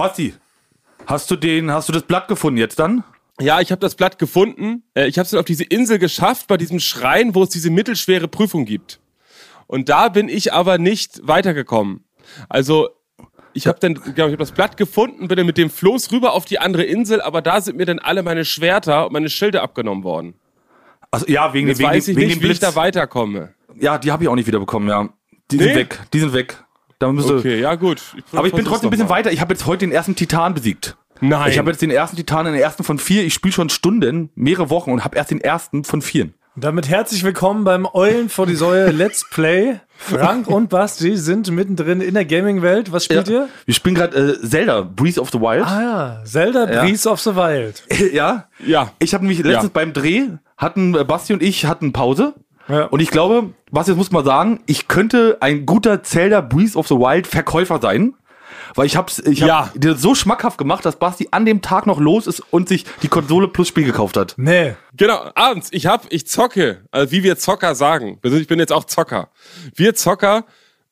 Basti, hast du den, hast du das Blatt gefunden jetzt dann? Ja, ich habe das Blatt gefunden. Äh, Ich habe es dann auf diese Insel geschafft, bei diesem Schrein, wo es diese mittelschwere Prüfung gibt. Und da bin ich aber nicht weitergekommen. Also ich habe dann, glaube ich, hab das Blatt gefunden, bin dann mit dem Floß rüber auf die andere Insel, aber da sind mir dann alle meine Schwerter und meine Schilde abgenommen worden. Also ja, wegen, Jetzt wegen, weiß ich wegen nicht, dem wie ich Blitz. da weiterkomme. ja, die habe ich auch nicht wiederbekommen, ja. Die Nee? sind weg. Die sind weg. Da müsste, Okay, ja gut. Aber ich bin trotzdem ein bisschen mal. weiter. Ich habe jetzt heute den ersten Titan besiegt. Nein. Ich habe jetzt den ersten Titan in den ersten von vier. Ich spiele schon Stunden, mehrere Wochen und habe erst den ersten von vieren. Damit herzlich willkommen beim Eulen vor die Säue Let's Play. Frank und Basti sind mittendrin in der Gaming-Welt. Was spielt ihr? Wir spielen gerade äh, Zelda, Breath of the Wild. Ah ja, Zelda Ja. Breath of the Wild. ja. Ja. Ich habe nämlich letztens Ja. beim Dreh hatten äh, Basti und ich hatten Pause. Ja. Und ich glaube, Basti, jetzt muss man sagen, ich könnte ein guter Zelda Breath of the Wild Verkäufer sein. Weil ich hab's, ich Ja. hab dir so schmackhaft gemacht, dass Basti an dem Tag noch los ist und sich die Konsole plus Spiel gekauft hat. Nee. Genau, abends. Ich hab, ich zocke, also wie wir Zocker sagen. Also ich bin jetzt auch Zocker. Wir Zocker,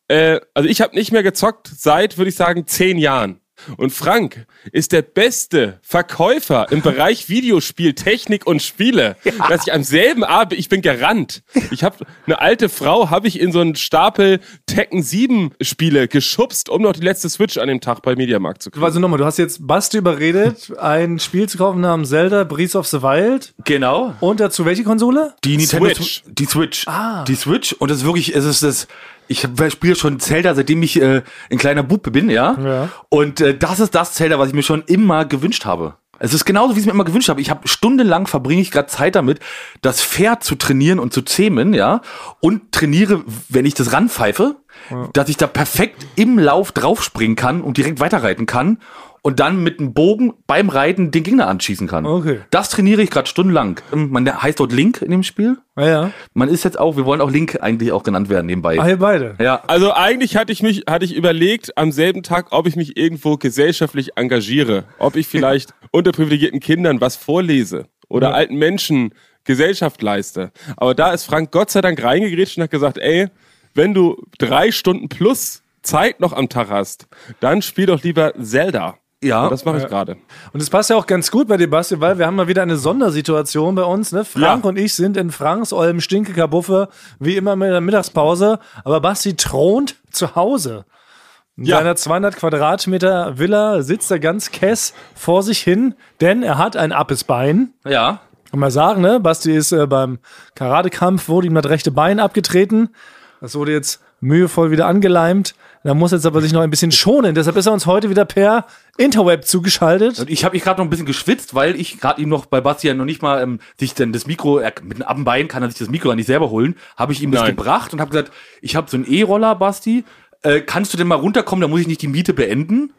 äh, also ich habe nicht mehr gezockt seit, würde ich sagen, zehn Jahren. Und Frank ist der beste Verkäufer im Bereich Videospiel, Technik und Spiele, dass ich am selben Abend, ich bin gerannt. Ich habe eine alte Frau, habe ich in so einen Stapel Tekken 7 Spiele geschubst, um noch die letzte Switch an dem Tag bei Mediamarkt zu kriegen. Also nochmal, du hast jetzt Basti überredet, ein Spiel zu kaufen namens Zelda Breath of the Wild. Genau. Und dazu welche Konsole? Die Nintendo Switch. Switch. Die Switch. Ah. Die Switch. Und das ist wirklich, es ist das. Ich spiele schon Zelda, seitdem ich äh, ein kleiner Bub bin, ja. Ja. Und äh, das ist das Zelda, was ich mir schon immer gewünscht habe. Es ist genauso, wie ich es mir immer gewünscht habe. Ich habe stundenlang verbringe ich gerade Zeit damit, das Pferd zu trainieren und zu zähmen, ja. Und trainiere, wenn ich das ranpfeife, dass ich da perfekt im Lauf draufspringen kann und direkt weiterreiten kann und dann mit einem Bogen beim Reiten den Gegner anschießen kann. Okay. Das trainiere ich gerade stundenlang. Ähm, Man heißt dort Link in dem Spiel. Ja, ja. Man ist jetzt auch, wir wollen auch Link eigentlich auch genannt werden nebenbei. Ah, ihr beide. Ja, Also eigentlich hatte ich mich, hatte ich überlegt am selben Tag, ob ich mich irgendwo gesellschaftlich engagiere, ob ich vielleicht unterprivilegierten Kindern was vorlese oder alten Menschen Gesellschaft leiste. Aber da ist Frank Gott sei Dank reingegrätscht und hat gesagt, ey, wenn du drei Stunden plus Zeit noch am Tag hast, dann spiel doch lieber Zelda. Ja. Und das mache ich gerade. Und es passt ja auch ganz gut bei dir, Basti, weil wir haben mal wieder eine Sondersituation bei uns. Ne? Frank Ja. und ich sind in Franks eurem Stinkekabuffe, wie immer mit der Mittagspause. Aber Basti thront zu Hause. In Ja. seiner 200 Quadratmeter Villa sitzt er ganz kess vor sich hin, denn er hat ein appes Bein. ja. Kann man sagen, ne? Basti ist äh, beim Karatekampf, wurde ihm das rechte Bein abgetreten. Das wurde jetzt mühevoll wieder angeleimt. Da muss jetzt aber sich noch ein bisschen schonen. Deshalb ist er uns heute wieder per Interweb zugeschaltet. Und ich habe mich gerade noch ein bisschen geschwitzt, weil ich gerade ihm noch bei Basti ja noch nicht mal ähm, sich denn das Mikro, er, mit einem Abbein kann er sich das Mikro ja nicht selber holen, habe ich ihm das Nein. gebracht und habe gesagt, ich habe so einen E-Roller, Basti, äh, kannst du denn mal runterkommen, da muss ich nicht die Miete beenden?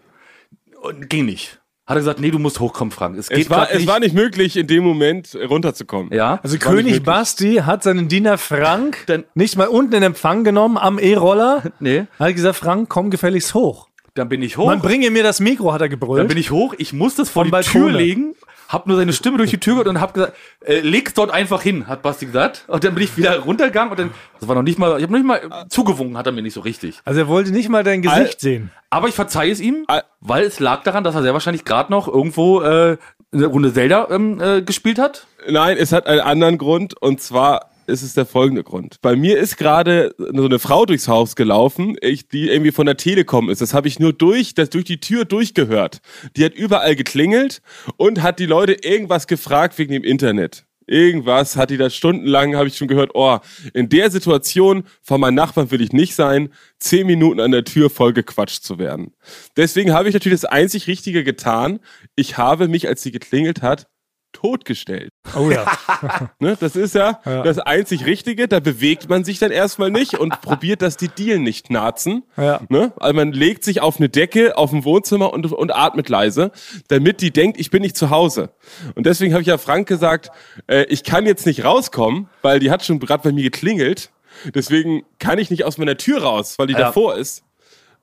Und ging nicht. Hat er gesagt, nee, du musst hochkommen, Frank. Es geht Es war, grad es war nicht möglich, in dem Moment runterzukommen. ja. Also nicht König. Basti hat seinen Diener Frank Dann- nicht mal unten in Empfang genommen am E-Roller. Nee. Hat gesagt, Frank, komm gefälligst hoch. Dann bin ich hoch. Man bringe mir das Mikro, hat er Dann gebrüllt. bin ich hoch, ich muss das vor Vom die Tür Balkone. legen, hab nur seine Stimme durch die Tür gehört und hab gesagt, äh, leg's dort einfach hin, hat Basti gesagt. Und dann bin ich wieder runtergegangen und dann, das war noch nicht mal, ich habe noch nicht mal äh, zugewunken, hat er mir nicht so richtig. also er wollte nicht mal dein Gesicht Al- sehen. Aber ich verzeihe es ihm, Al- weil es lag daran, dass er sehr wahrscheinlich gerade noch irgendwo äh, eine Runde Zelda ähm, äh, gespielt hat. Nein, es hat einen anderen Grund und zwar ist es der folgende Grund. Bei mir ist gerade so eine Frau durchs Haus gelaufen, ich, die irgendwie von der Telekom ist. Das habe ich nur durch, das durch die Tür durchgehört. Die hat überall geklingelt und hat die Leute irgendwas gefragt wegen dem Internet. Irgendwas hat die da stundenlang, habe ich schon gehört, oh, in der Situation von meinen Nachbarn will ich nicht sein, zehn Minuten an der Tür voll gequatscht zu werden. Deswegen habe ich natürlich das einzig Richtige getan. Ich habe mich, als sie geklingelt hat, totgestellt. Oh ja. Ne, das ist ja, das einzig Richtige. Da bewegt man sich dann erstmal nicht und probiert, dass die Dielen nicht narzen. Ja. Ne? Also man legt sich auf eine Decke auf dem Wohnzimmer und, und atmet leise, damit die denkt, ich bin nicht zu Hause. Und deswegen habe ich ja Frank gesagt, äh, ich kann jetzt nicht rauskommen, weil die hat schon gerade bei mir geklingelt. Deswegen kann ich nicht aus meiner Tür raus, weil die Ja. davor ist.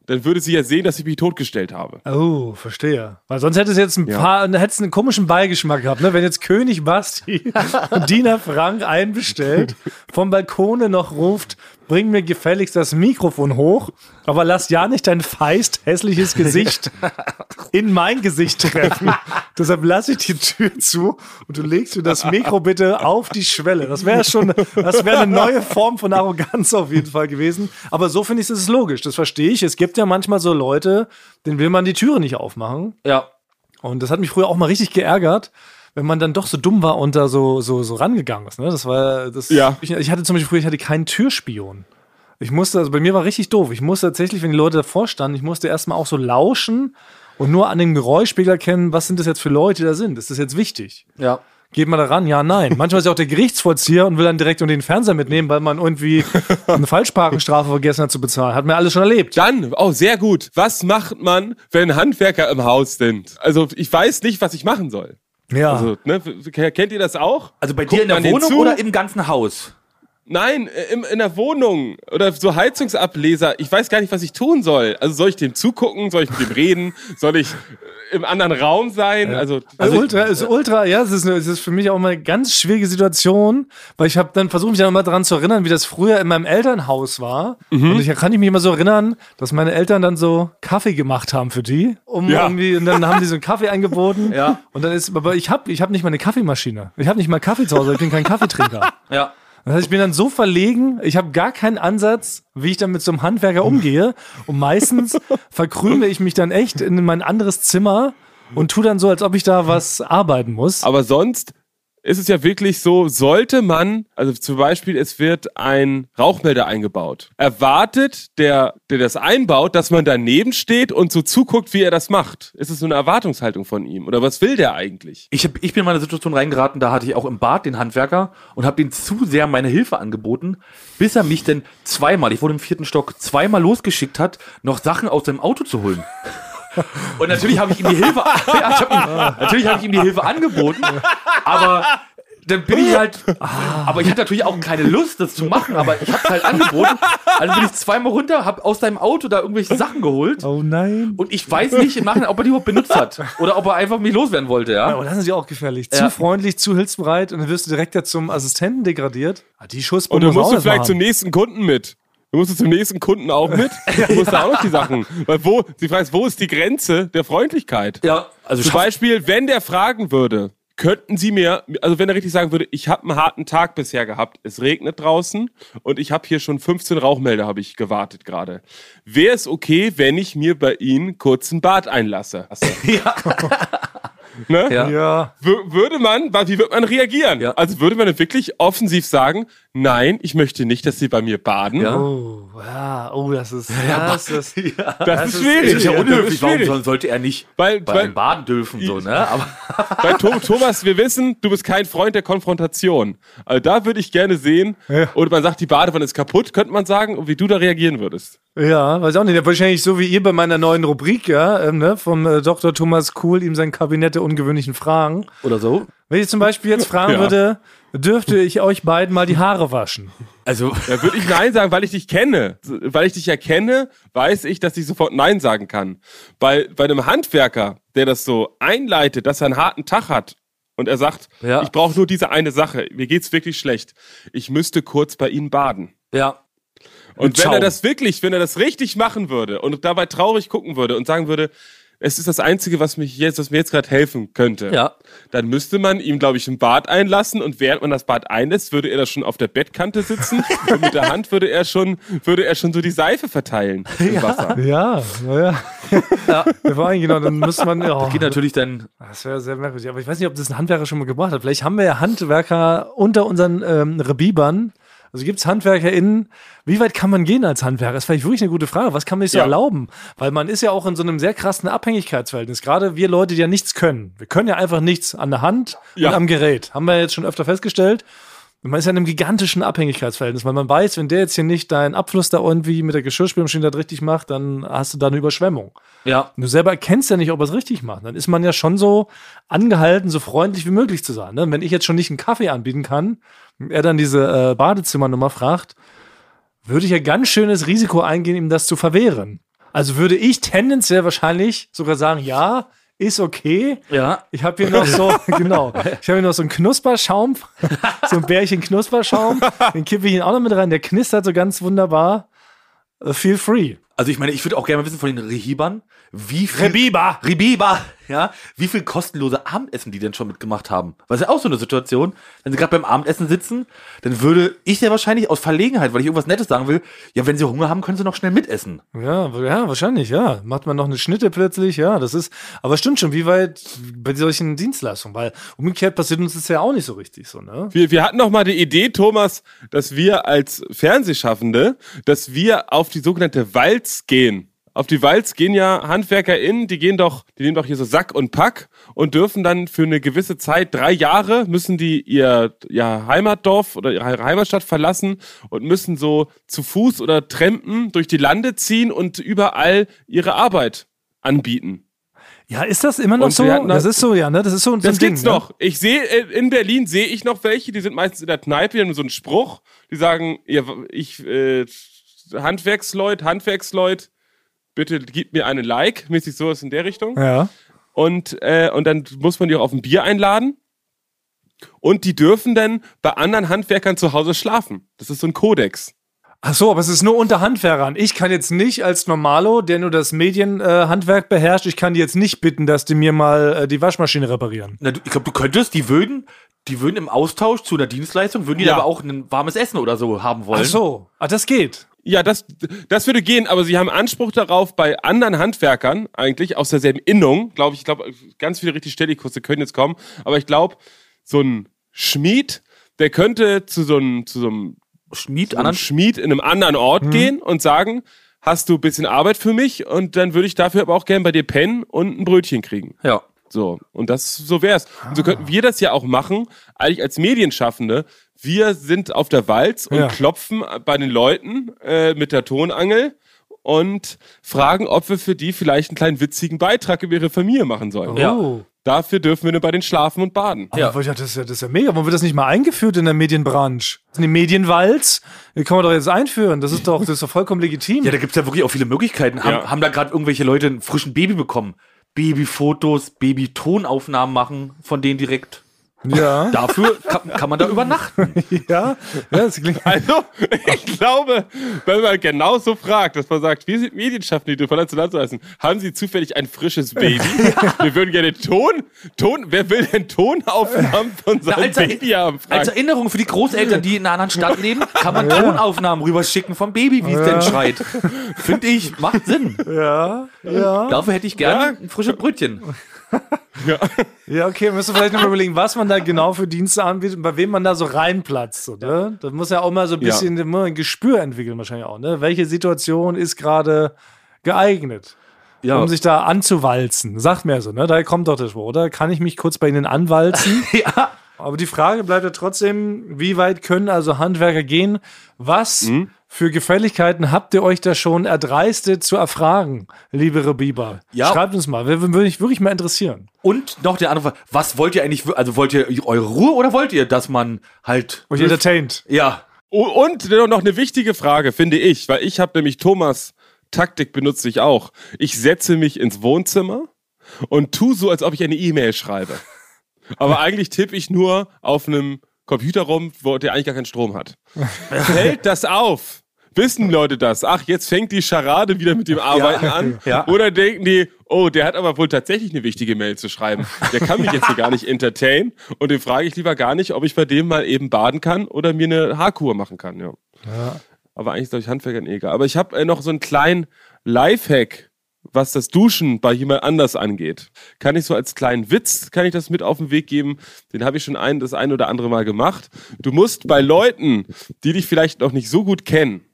Dann würde sie ja sehen, dass ich mich totgestellt habe. Oh, verstehe. Weil sonst hätte es jetzt ein paar, hätte es einen komischen Beigeschmack gehabt, ne? Wenn jetzt König Basti und Diener Frank einbestellt, vom Balkone noch ruft, bring mir gefälligst das Mikrofon hoch, aber lass ja nicht dein feist hässliches Gesicht in mein Gesicht treffen. Deshalb lasse ich die Tür zu und du legst mir das Mikro bitte auf die Schwelle. Das wäre schon, das wäre eine neue Form von Arroganz auf jeden Fall gewesen. Aber so finde ich es logisch. Das verstehe ich. Es gibt ja manchmal so Leute, denen will man die Türe nicht aufmachen. Ja. Und das hat mich früher auch mal richtig geärgert, wenn man dann doch so dumm war und da so, so, so rangegangen ist. Ne? Das war, das, Ja. ich, ich hatte zum Beispiel früher, ich hatte keinen Türspion. Ich musste, also bei mir war richtig doof. Ich musste tatsächlich, wenn die Leute davor standen, ich musste erstmal auch so lauschen und nur an dem Geräuschspiegel erkennen, was sind das jetzt für Leute, die da sind. Ist das jetzt wichtig? Ja. Geht man da ran? Ja, nein. Manchmal ist ja auch der Gerichtsvollzieher und will dann direkt um den Fernseher mitnehmen, weil man irgendwie eine Falschparkenstrafe vergessen hat zu bezahlen. Hat mir alles schon erlebt. Dann, oh, sehr gut. Was macht man, wenn Handwerker im Haus sind? Also, ich weiß nicht, was ich machen soll. Ja. Also, ne, kennt ihr das auch? Also bei Guckt dir in der Wohnung oder im ganzen Haus? Nein, äh, im, in der Wohnung oder so Heizungsableser. Ich weiß gar nicht, was ich tun soll. Also soll ich dem zugucken? Soll ich mit dem reden? Soll ich äh, im anderen Raum sein? Also, Also also ultra, ist ultra, ja, es ist, es ist für mich auch mal eine ganz schwierige Situation, weil ich habe dann versucht, mich dann mal daran zu erinnern, wie das früher in meinem Elternhaus war. Mhm. Und ich kann ich mich immer so erinnern, dass meine Eltern dann so Kaffee gemacht haben für die, um Ja. irgendwie, und dann haben die so einen Kaffee angeboten. Ja. Und dann ist, aber ich habe ich hab nicht mal eine Kaffeemaschine. Ich habe nicht mal Kaffee zu Hause, ich bin kein Kaffeetrinker. Ja. Das heißt, ich bin dann so verlegen, ich habe gar keinen Ansatz, wie ich dann mit so einem Handwerker umgehe. Und meistens verkrümle ich mich dann echt in mein anderes Zimmer und tu dann so, als ob ich da was arbeiten muss. Aber sonst ist es ja wirklich so, sollte man, also zum Beispiel, es wird ein Rauchmelder eingebaut. Erwartet der, der das einbaut, dass man daneben steht und so zuguckt, wie er das macht? Ist es so eine Erwartungshaltung von ihm? Oder was will der eigentlich? Ich, hab, ich bin in eine Situation reingeraten, da hatte ich auch im Bad den Handwerker und habe ihm zu sehr meine Hilfe angeboten, bis er mich denn zweimal, ich wurde im vierten Stock, zweimal losgeschickt hat, noch Sachen aus seinem Auto zu holen. Und natürlich habe ich ihm die Hilfe, ja, ich hab ihm, natürlich habe ich ihm die Hilfe angeboten, aber dann bin ich halt, aber ich hatte natürlich auch keine Lust, das zu machen, aber ich habe es halt angeboten. Also bin ich zweimal runter, habe aus seinem Auto da irgendwelche Sachen geholt. Oh nein. Und ich weiß nicht im Nachhinein, ob er die überhaupt benutzt hat. Oder ob er einfach mich loswerden wollte, ja. Oh, das ist ja auch gefährlich. Ja. Zu freundlich, zu hilfsbereit und dann wirst du direkt ja zum Assistenten degradiert. Ah, die Und Schussbombe dann muss musst du vielleicht mal zum nächsten Kunden mit. Du musst zum nächsten Kunden auch mit. Du musst da auch noch die Sachen. Weil wo, sie fragt, wo ist die Grenze der Freundlichkeit? Ja, also Zum Beispiel, wenn der fragen würde, könnten Sie mir, also wenn er richtig sagen würde, ich habe einen harten Tag bisher gehabt, es regnet draußen und ich habe hier schon 15 Rauchmelder, habe ich gewartet gerade. Wäre es okay, wenn ich mir bei Ihnen kurz ein Bad einlasse? Ja. Ne? Ja. Ja. Wür- Würde man, wie würde man reagieren? Ja. Also würde man wirklich offensiv sagen, nein, ich möchte nicht, dass Sie bei mir baden? Ja. Oh, ja. Oh, das ist. das ist Das, ist schwierig. Das ist ja Das unhöflich. ist Warum sollte er nicht Weil- bei weil- Baden dürfen, so, ne? Aber Bei Tho- Thomas, wir wissen, du bist kein Freund der Konfrontation. Also da würde ich gerne sehen, Ja. oder man sagt, die Badewanne ist kaputt, könnte man sagen, und wie du da reagieren würdest. Ja, weiß auch nicht. Wahrscheinlich so wie ihr bei meiner neuen Rubrik, ja, ähm, ne, vom äh, Dr. Thomas Kuhl, ihm sein Kabinett der ungewöhnlichen Fragen. oder so. Wenn ich zum Beispiel jetzt fragen Ja. würde, dürfte ich euch beiden mal die Haare waschen? Also, Da würde ich Nein sagen, weil ich dich kenne. Weil ich dich ja kenne, weiß ich, dass ich sofort Nein sagen kann. Bei, bei einem Handwerker, der das so einleitet, dass er einen harten Tag hat, und er sagt, Ja. ich brauche nur diese eine Sache, mir geht's wirklich schlecht. Ich müsste kurz bei Ihnen baden. ja. Und Mit wenn er das wirklich, wenn er das richtig machen würde und dabei traurig gucken würde und sagen würde, es ist das Einzige, was mich jetzt, was mir jetzt gerade helfen könnte, Ja. dann müsste man ihm, glaube ich, ein Bad einlassen und während man das Bad einlässt, würde er da schon auf der Bettkante sitzen und mit der Hand würde er schon, würde er schon so die Seife verteilen im Wasser. Ja, naja. ja. Vor allem, genau, dann müsste man. Oh, Geht natürlich dann. das wäre sehr merkwürdig. Aber ich weiß nicht, ob das ein Handwerker schon mal gebracht hat. Vielleicht haben wir ja Handwerker unter unseren ähm, Rebibern. Also gibt es HandwerkerInnen, wie weit kann man gehen als Handwerker? Das ist vielleicht wirklich eine gute Frage. Was kann man sich so Ja. erlauben? Weil man ist ja auch in so einem sehr krassen Abhängigkeitsverhältnis. Gerade wir Leute, die ja nichts können. Wir können ja einfach nichts an der Hand Ja. und am Gerät. Haben wir jetzt schon öfter festgestellt. Und man ist ja in einem gigantischen Abhängigkeitsverhältnis, weil man weiß, wenn der jetzt hier nicht deinen Abfluss da irgendwie mit der Geschirrspülmaschine da richtig macht, dann hast du da eine Überschwemmung. Ja. Und du selber erkennst ja nicht, ob er es richtig macht. Dann ist man ja schon so angehalten, so freundlich wie möglich zu sein. Ne? Wenn ich jetzt schon nicht einen Kaffee anbieten kann, er dann diese äh, Badezimmernummer fragt, würde ich ja ganz schönes Risiko eingehen, ihm das zu verwehren. Also würde ich tendenziell wahrscheinlich sogar sagen, ja, ist okay. Ja. Ich habe hier noch so, genau, ich habe hier noch so einen Knusperschaum, so ein Bärchen Knusperschaum. Den kippe ich ihn auch noch mit rein. Der knistert so ganz wunderbar. Äh, Feel free. Also ich meine, ich würde auch gerne mal wissen von den Rehibern, wie viel Rebiba. Rebiba, ja, wie viel kostenlose Abendessen die denn schon mitgemacht haben. Weil es ja auch so eine Situation, wenn sie gerade beim Abendessen sitzen, dann würde ich ja wahrscheinlich aus Verlegenheit, weil ich irgendwas Nettes sagen will, ja, wenn sie Hunger haben, können sie noch schnell mitessen. Ja, ja, wahrscheinlich, ja. Macht man noch eine Schnitte plötzlich, ja, das ist, aber stimmt schon, wie weit bei solchen Dienstleistungen, weil umgekehrt passiert uns das ja auch nicht so richtig so, ne? Wir, wir hatten noch mal die Idee, Thomas, dass wir als Fernsehschaffende, dass wir auf die sogenannte Walz gehen. Auf die Walz gehen ja HandwerkerInnen, die gehen doch, die nehmen doch hier so Sack und Pack und dürfen dann für eine gewisse Zeit, drei Jahre, müssen die ihr ja, Heimatdorf oder ihre Heimatstadt verlassen und müssen so zu Fuß oder Trampen durch die Lande ziehen und überall ihre Arbeit anbieten. Ja, ist das immer noch Und so? hatten Das das- ist so, ja, ne? Das ist so, so Das ein Ding. gibt's ne? noch. Ich sehe äh, in Berlin sehe ich noch welche, die sind meistens in der Kneipe, die haben so einen Spruch, die sagen, ja, ich äh, Handwerksleut, Handwerksleut, bitte gib mir einen Like, mäßig sowas in der Richtung. Ja. Und äh, und dann muss man die auch auf ein Bier einladen. Und die dürfen dann bei anderen Handwerkern zu Hause schlafen. Das ist so ein Kodex. Ach so, aber es ist nur unter Handwerkern. Ich kann jetzt nicht als Normalo, der nur das Medienhandwerk äh, beherrscht, ich kann die jetzt nicht bitten, dass die mir mal äh, die Waschmaschine reparieren. Na, du- ich glaube, du könntest, die würden, die würden im Austausch zu einer Dienstleistung, würden die Ja. aber auch ein warmes Essen oder so haben wollen. Ach so, ah, das geht. Ja, das, das würde gehen, aber sie haben Anspruch darauf, bei anderen Handwerkern eigentlich aus derselben Innung, glaube ich, ich glaube, ganz viele richtig Stellikurse können jetzt kommen, aber ich glaube, so ein Schmied, der könnte zu so einem, zu so einem, Schmied, so einem Schmied in einem anderen Ort Mhm. gehen und sagen, hast du ein bisschen Arbeit für mich und dann würde ich dafür aber auch gern bei dir pennen und ein Brötchen kriegen. Ja. So, und das, so wär's. Und so könnten wir das ja auch machen, eigentlich als Medienschaffende. Wir sind auf der Walz und Ja. klopfen bei den Leuten äh, mit der Tonangel und fragen, ob wir für die vielleicht einen kleinen witzigen Beitrag über ihre Familie machen sollen. Ja. Oh. Dafür dürfen wir nur bei den schlafen und baden. Ja. das, ist ja, das ist ja mega. Warum wird das nicht mal eingeführt in der Medienbranche? Das sind die Medienwalz. Die kann man doch jetzt einführen. Das ist doch, das ist doch vollkommen legitim. Ja, da gibt's ja wirklich auch viele Möglichkeiten. Haben, Ja. haben da gerade irgendwelche Leute einen frischen Baby bekommen? Babyfotos, Babytonaufnahmen machen von denen direkt. Ja, Dafür kann, kann man da übernachten. ja. ja das klingt, Also, ich glaube, wenn man genau so fragt, dass man sagt, wir sind Medienschaffende, die von Land zu Land zu reisen, haben Sie zufällig ein frisches Baby? Wir würden gerne Ton, Ton, wer will denn Tonaufnahmen von seinem als, Er- Baby haben? als Fragen. Erinnerung für die Großeltern, die in einer anderen Stadt leben, kann man Tonaufnahmen rüberschicken vom Baby, wie es denn schreit. Finde ich, macht Sinn. ja, ja. Dafür hätte ich gerne Ja. ein frisches Brötchen. Ja, okay, müssen wir vielleicht noch mal überlegen, was man da genau für Dienste anbietet und bei wem man da so reinplatzt. So, ne? Das muss ja auch mal so ein Ja. bisschen immer ein Gespür entwickeln, wahrscheinlich auch. Ne? Welche Situation ist gerade geeignet, Ja. um sich da anzuwalzen? Sagt mir so, ne? Da kommt doch das Spruch, oder? Kann ich mich kurz bei Ihnen anwalzen? ja. Aber die Frage bleibt ja trotzdem, wie weit können also Handwerker gehen? Was Mhm. Für Gefälligkeiten habt ihr euch da schon erdreistet zu erfragen, liebe Rebiba? Ja. Schreibt uns mal, würde würde mich wirklich mal interessieren. Und noch der andere Frage, was wollt ihr eigentlich, also wollt ihr eure Ruhe oder wollt ihr, dass man halt. Euch entertained. Ja. Und noch eine wichtige Frage, finde ich, weil ich habe nämlich Thomas Taktik benutze ich auch. Ich setze mich ins Wohnzimmer und tu so, als ob ich eine E-Mail schreibe. Aber eigentlich tippe ich nur auf einem Computer rum, wo der eigentlich gar keinen Strom hat. Fällt das auf? Wissen Leute das? Ach, jetzt fängt die Scharade wieder mit dem Arbeiten an. ja. Oder denken die, oh, der hat aber wohl tatsächlich eine wichtige Mail zu schreiben. Der kann mich jetzt hier gar nicht entertain. Und den frage ich lieber gar nicht, ob ich bei dem mal eben baden kann oder mir eine Haarkur machen kann. Ja. Aber eigentlich ist glaube ich Handwerkern egal. Aber ich habe äh, noch so einen kleinen Lifehack, was das Duschen bei jemand anders angeht. Kann ich so als kleinen Witz, kann ich das mit auf den Weg geben. Den habe ich schon ein, das ein oder andere Mal gemacht. Du musst bei Leuten, die dich vielleicht noch nicht so gut kennen,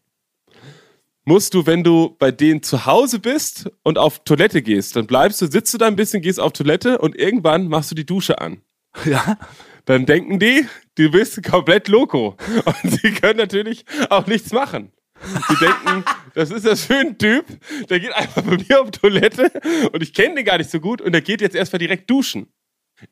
musst du, wenn du bei denen zu Hause bist und auf Toilette gehst, dann bleibst du, sitzt du da ein bisschen, gehst auf Toilette und irgendwann machst du die Dusche an. Ja. Dann denken die, du bist komplett loco. Und sie können natürlich auch nichts machen. Sie denken, das ist das für ein Typ, der geht einfach bei mir auf Toilette und ich kenne den gar nicht so gut und der geht jetzt erstmal direkt duschen.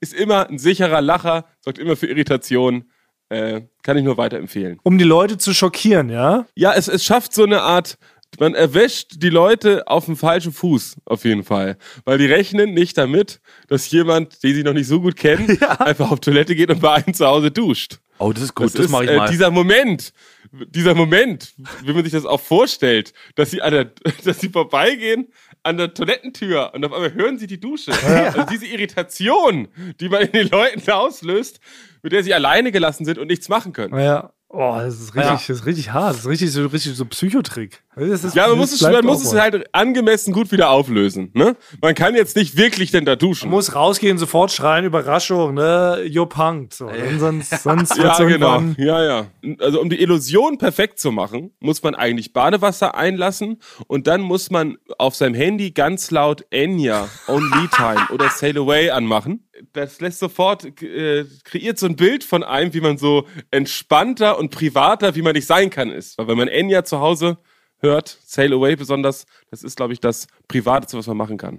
Ist immer ein sicherer Lacher, sorgt immer für Irritation. Äh, kann ich nur weiterempfehlen. Um die Leute zu schockieren, ja? Ja, es, es schafft so eine Art man erwischt die Leute auf dem falschen Fuß, auf jeden Fall. Weil die rechnen nicht damit, dass jemand, den sie noch nicht so gut kennen, einfach auf Toilette geht und bei einem zu Hause duscht. Oh, das ist gut, Das, das, mache ich äh, mal. dieser Moment, dieser Moment, wie man sich das auch vorstellt, dass sie an der, dass sie vorbeigehen an der Toilettentür und auf einmal hören sie die Dusche. Also diese Irritation, die man in den Leuten auslöst, mit der sie alleine gelassen sind und nichts machen können. Ja. Oh, das ist richtig, Ja. das ist richtig hart. Das ist richtig so, richtig so Psychotrick. Ist, Ja, man muss, es, man muss es halt angemessen gut wieder auflösen. Ne? Man kann jetzt nicht wirklich denn da duschen. Man muss rausgehen, sofort schreien, Überraschung, ne? You're punked. So. Und sonst, sonst ja, genau. Ja, ja. Also um die Illusion perfekt zu machen, muss man eigentlich Badewasser einlassen und dann muss man auf seinem Handy ganz laut Enya, Only Time oder Sail Away anmachen. Das lässt sofort, äh, kreiert so ein Bild von einem, wie man so entspannter und privater, wie man nicht sein kann, ist. Weil wenn man Enya zu Hause hört, Sail Away besonders, das ist, glaube ich, das Privateste, was man machen kann.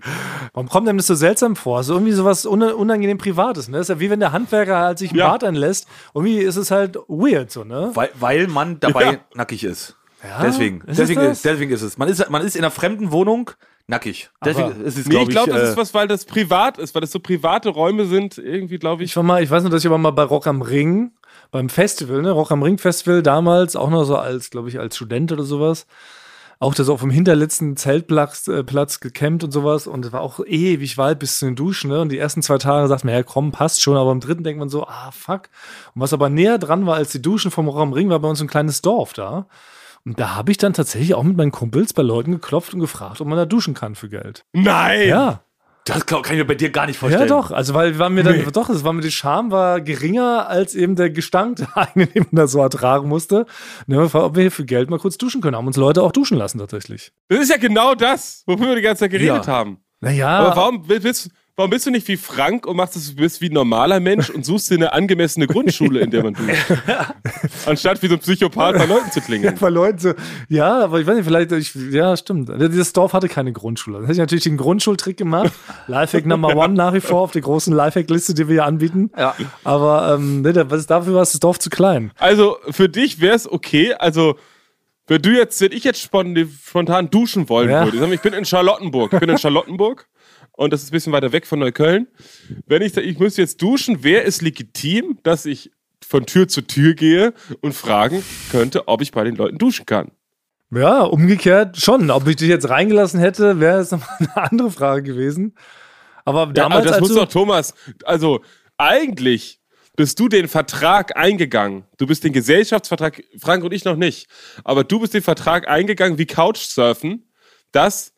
Warum kommt einem das so seltsam vor? Also irgendwie sowas un unangenehm Privates, ne? Das ist ja wie wenn der Handwerker halt sich ein Ja. Bad einlässt. Irgendwie ist es halt weird, so, ne? weil, weil man dabei Ja. nackig ist. Ja? Deswegen. Ist es deswegen, ist, deswegen ist es. Man ist, man ist in einer fremden Wohnung nackig. Deswegen ist es, Nee, glaube ich glaube, das äh, ist was, weil das privat ist, weil das so private Räume sind, irgendwie, glaube Ich ich. war mal, ich weiß noch, dass ich aber mal bei Rock am Ring, beim Festival, ne, Rock am Ring Festival damals, auch noch so als, glaube ich, als Student oder sowas, auch da so auf dem hinterletzten Zeltplatz äh, Platz gecampt und sowas und es war auch ewig weit bis zu den Duschen, ne, und die ersten zwei Tage sagt man, ja komm, passt schon, aber am dritten denkt man so, ah, fuck. Und was aber näher dran war als die Duschen vom Rock am Ring, war bei uns ein kleines Dorf da. Und da habe ich dann tatsächlich auch mit meinen Kumpels bei Leuten geklopft und gefragt, ob man da duschen kann für Geld. Nein! Ja. Das kann ich mir bei dir gar nicht vorstellen. Ja, doch. Also, weil war mir dann, Nee. doch, es war mir die Scham war geringer als eben der Gestank, der eigene, den man da so ertragen musste. Und dann gefragt, ob wir hier für Geld mal kurz duschen können. Haben uns Leute auch duschen lassen, tatsächlich. Das ist ja genau das, wofür wir die ganze Zeit geredet Ja. haben. Naja. Aber warum bist, warum bist du nicht wie Frank und machst es bist wie ein normaler Mensch und suchst dir eine angemessene Grundschule, in der man duscht? Anstatt wie so ein Psychopath bei Leuten zu klingeln. bei Leuten so, ja, aber ich weiß nicht, vielleicht, ich, ja, stimmt. Dieses Dorf hatte keine Grundschule. Dann hätte ich natürlich den Grundschultrick gemacht. Lifehack Number One nach wie vor auf der großen Lifehack-Liste, die wir hier anbieten. Ja. Aber ähm, was ist dafür war das Dorf zu klein. Also für dich wäre es okay, also wenn du jetzt, wenn ich jetzt spon- spontan duschen wollen Ja. würde, ich bin in Charlottenburg, ich bin in Charlottenburg und das ist ein bisschen weiter weg von Neukölln. Wenn ich, ich müsste jetzt duschen, wäre es legitim, dass ich von Tür zu Tür gehe und fragen könnte, ob ich bei den Leuten duschen kann. Ja, umgekehrt schon. Ob ich dich jetzt reingelassen hätte, wäre jetzt nochmal eine andere Frage gewesen. Aber Ja, damals, aber das muss doch Thomas, also eigentlich bist du den Vertrag eingegangen. Du bist den Gesellschaftsvertrag, Frank und ich noch nicht, aber du bist den Vertrag eingegangen wie Couchsurfen, dass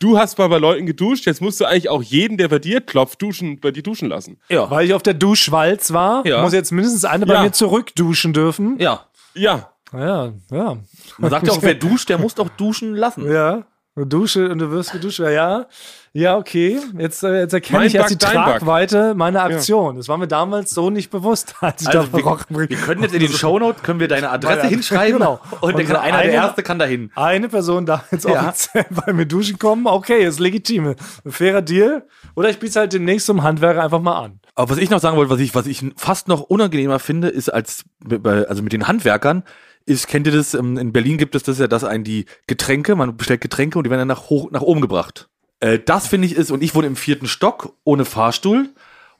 du hast mal bei Leuten geduscht, jetzt musst du eigentlich auch jeden, der bei dir klopft, duschen, bei dir duschen lassen. Ja. weil ich auf der Duschwalz war, Ja. muss jetzt mindestens eine bei Ja. mir zurückduschen dürfen. ja. Ja, Ja, ja. Man sagt ja auch, wer duscht, der muss doch duschen lassen. Ja. Du Dusche und du wirst geduscht. Ja, ja. Ja, okay. Jetzt, äh, jetzt erkenne Mein ich jetzt die dein Bug. Tragweite meiner Aktion. Das war mir damals so nicht bewusst, als ich Also da wir, wir können jetzt in den Shownote können wir deine Adresse Ja, hinschreiben genau. und, dann Und kann so einer eine- der erste kann dahin. Eine Person darf jetzt Ja. offiziell bei mir duschen kommen. Okay, ist legitim. Ein fairer Deal. Oder ich biete halt demnächst zum Handwerker einfach mal an. Aber was ich noch sagen wollte, was ich, was ich fast noch unangenehmer finde, ist als, also mit den Handwerkern, ist, kennt ihr das, ähm, in Berlin gibt es das ja, dass einen die Getränke, man bestellt Getränke und die werden dann nach, hoch, nach oben gebracht. Äh, das finde ich ist, und ich wohne im vierten Stock ohne Fahrstuhl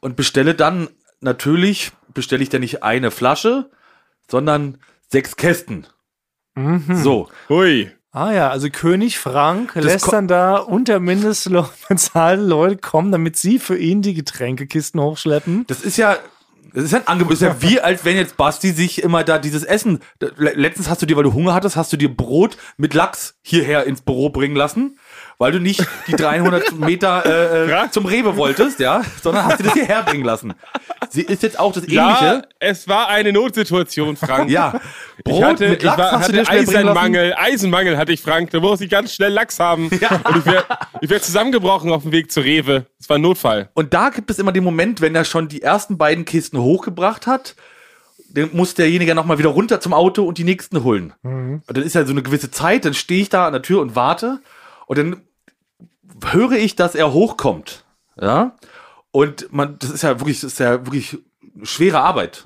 und bestelle dann, natürlich bestelle ich dann nicht eine Flasche, sondern sechs Kästen. So. hui. Ah ja, also König Frank lässt ko- dann da unter Mindestlohn bezahlte Leute kommen, damit sie für ihn die Getränkekisten hochschleppen. Das ist ja, das ist ja ein Angebot. Das ist ja wie, als wenn jetzt Basti sich immer da dieses Essen. Le- Letztens hast du dir, weil du Hunger hattest, hast du dir Brot mit Lachs hierher ins Büro bringen lassen, weil du nicht die 300 Meter äh, äh, Ja. zum Rewe wolltest, ja, sondern hast dir das hierher bringen lassen. Sie ist jetzt auch das Ja, Ähnliche. es war eine Notsituation, Frank. Ja, Ich hatte, ich war, hast du dir hatte lassen? Eisenmangel, Eisenmangel hatte ich, Frank. Da musste ich ganz schnell Lachs haben. Und ich wäre wär zusammengebrochen auf dem Weg zu Rewe. Es war ein Notfall. Und da gibt es immer den Moment, wenn er schon die ersten beiden Kisten hochgebracht hat, dann muss derjenige nochmal wieder runter zum Auto und die nächsten holen. Und dann ist ja so eine gewisse Zeit, dann stehe ich da an der Tür und warte und dann höre ich, dass er hochkommt. Ja. Und man, das ist ja wirklich, das ist ja wirklich schwere Arbeit.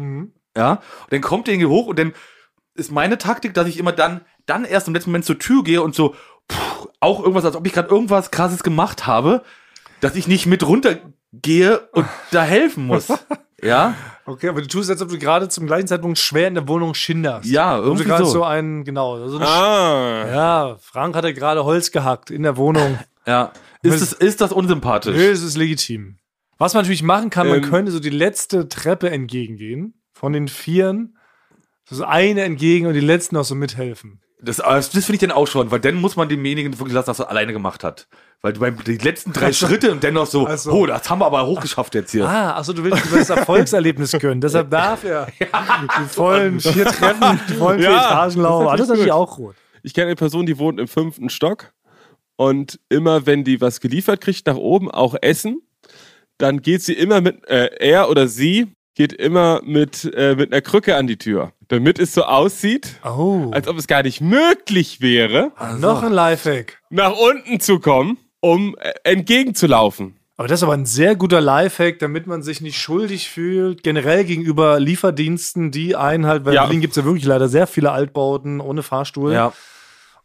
Ja. Und dann kommt derjenige hoch und dann ist meine Taktik, dass ich immer dann, dann erst im letzten Moment zur Tür gehe und so auch irgendwas, als ob ich gerade irgendwas krasses gemacht habe, dass ich nicht mit runtergehe und da helfen muss. Ja? Okay, aber du tust, als ob du gerade zum gleichen Zeitpunkt schwer in der Wohnung schinderst. Ja, Und du irgendwie gerade so. so einen, genau. So ein Ah. ja, Frank hatte gerade Holz gehackt in der Wohnung. Ja. Ist, das, ist das unsympathisch? Nö, es ist legitim. Was man natürlich machen kann, man Ähm. könnte so die letzte Treppe entgegengehen. Von den Vieren. So eine entgegen und die letzten auch so mithelfen. Das, das finde ich dann auch schon, weil dann muss man demjenigen wirklich lassen, dass er alleine gemacht hat. Weil du beim die letzten drei Schritte und dann noch so, Ach so. oh, das haben wir aber hochgeschafft jetzt hier. Ah, achso, du willst über das Erfolgserlebnis gönnen. Deshalb darf er die vollen vier Treppen, die vollen vier Ja, Etagen laufen. das Das ist natürlich auch gut. Ich kenne eine Person, die wohnt im fünften Stock und immer wenn die was geliefert kriegt nach oben, auch Essen, dann geht sie immer mit, äh, er oder sie geht immer mit, äh, mit einer Krücke an die Tür, damit es so aussieht, Oh. als ob es gar nicht möglich wäre, Noch ein Lifehack. nach unten zu kommen, um äh, entgegenzulaufen. Aber das ist aber ein sehr guter Lifehack, damit man sich nicht schuldig fühlt, generell gegenüber Lieferdiensten, die einen halt, weil Ja. in Berlin gibt es ja wirklich leider sehr viele Altbauten ohne Fahrstuhl. Ja.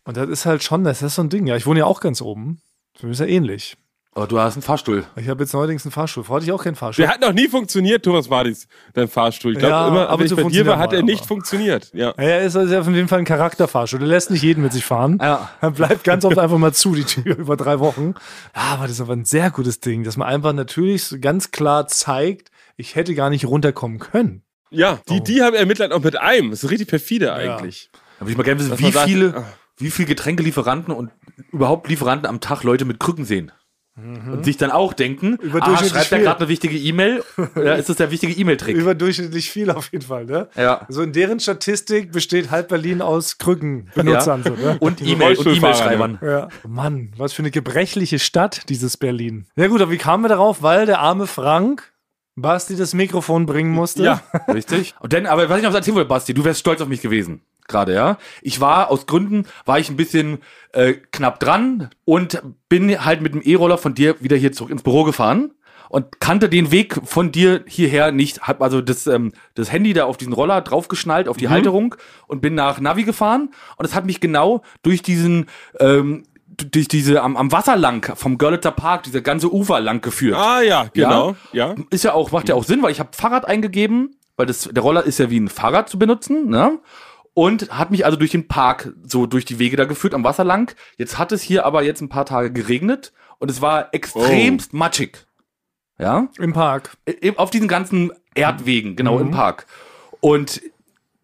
Und das ist halt schon, das ist so ein Ding. Ja, ich wohne ja auch ganz oben. Für mich ist ja ähnlich. Aber du hast einen Fahrstuhl. Ich habe jetzt neuerdings einen Fahrstuhl. Vorher hatte ich auch keinen Fahrstuhl. Der hat noch nie funktioniert, Thomas Martis, dein Fahrstuhl. Ich glaube, Ja, immer, ab und wenn ich bei dir war, er hat er nicht aber- funktioniert. Ja. Ja, er ist also auf jeden Fall ein Charakterfahrstuhl. Der lässt nicht jeden mit sich fahren. Ja. Er bleibt ganz oft einfach mal zu, die Tür über drei Wochen. Ja, aber das ist aber ein sehr gutes Ding, dass man einfach natürlich ganz klar zeigt, ich hätte gar nicht runterkommen können. Ja, die, Oh. die haben ermittelt auch mit einem. Das ist richtig perfide eigentlich. Da würde ich mal gerne wissen, wie man sagt, viele, ah. Wie viele Getränkelieferanten und überhaupt Lieferanten am Tag Leute mit Krücken sehen. Und sich dann auch denken, ah, schreibt er gerade eine wichtige E-Mail? ja, ist das der wichtige E-Mail-Trick? Überdurchschnittlich viel auf jeden Fall, ne? Ja. Also in deren Statistik besteht halb Berlin aus Krückenbenutzern. Ja. So, ne? Und E-Mail und Rollstuhlfahrer, E-Mail-Schreibern. Ja. Mann, was für eine gebrechliche Stadt, dieses Berlin. Ja gut, aber wie kamen wir darauf? Weil der arme Frank Basti das Mikrofon bringen musste. Ja, Richtig. Und dann, aber was ich noch erzählen wollte, Basti, du wärst stolz auf mich gewesen. Gerade, ja. Ich war, aus Gründen, war ich ein bisschen äh, knapp dran und bin halt mit dem E-Roller von dir wieder hier zurück ins Büro gefahren und kannte den Weg von dir hierher nicht. Hab also das, ähm, das Handy da auf diesen Roller draufgeschnallt, auf die Halterung und bin nach Navi gefahren und es hat mich genau durch diesen, ähm, durch diese am, am Wasser lang vom Görlitzer Park, diese ganze Ufer lang geführt Ah ja, genau. Ja. ist ja auch, macht ja auch Sinn, weil ich habe Fahrrad eingegeben, weil das, der Roller ist ja wie ein Fahrrad zu benutzen, ne? Und hat mich also durch den Park so durch die Wege da geführt am Wasser lang. Jetzt hat es hier aber jetzt ein paar Tage geregnet und es war extremst matschig. Ja? Im Park. Auf diesen ganzen Erdwegen, genau im Park. Und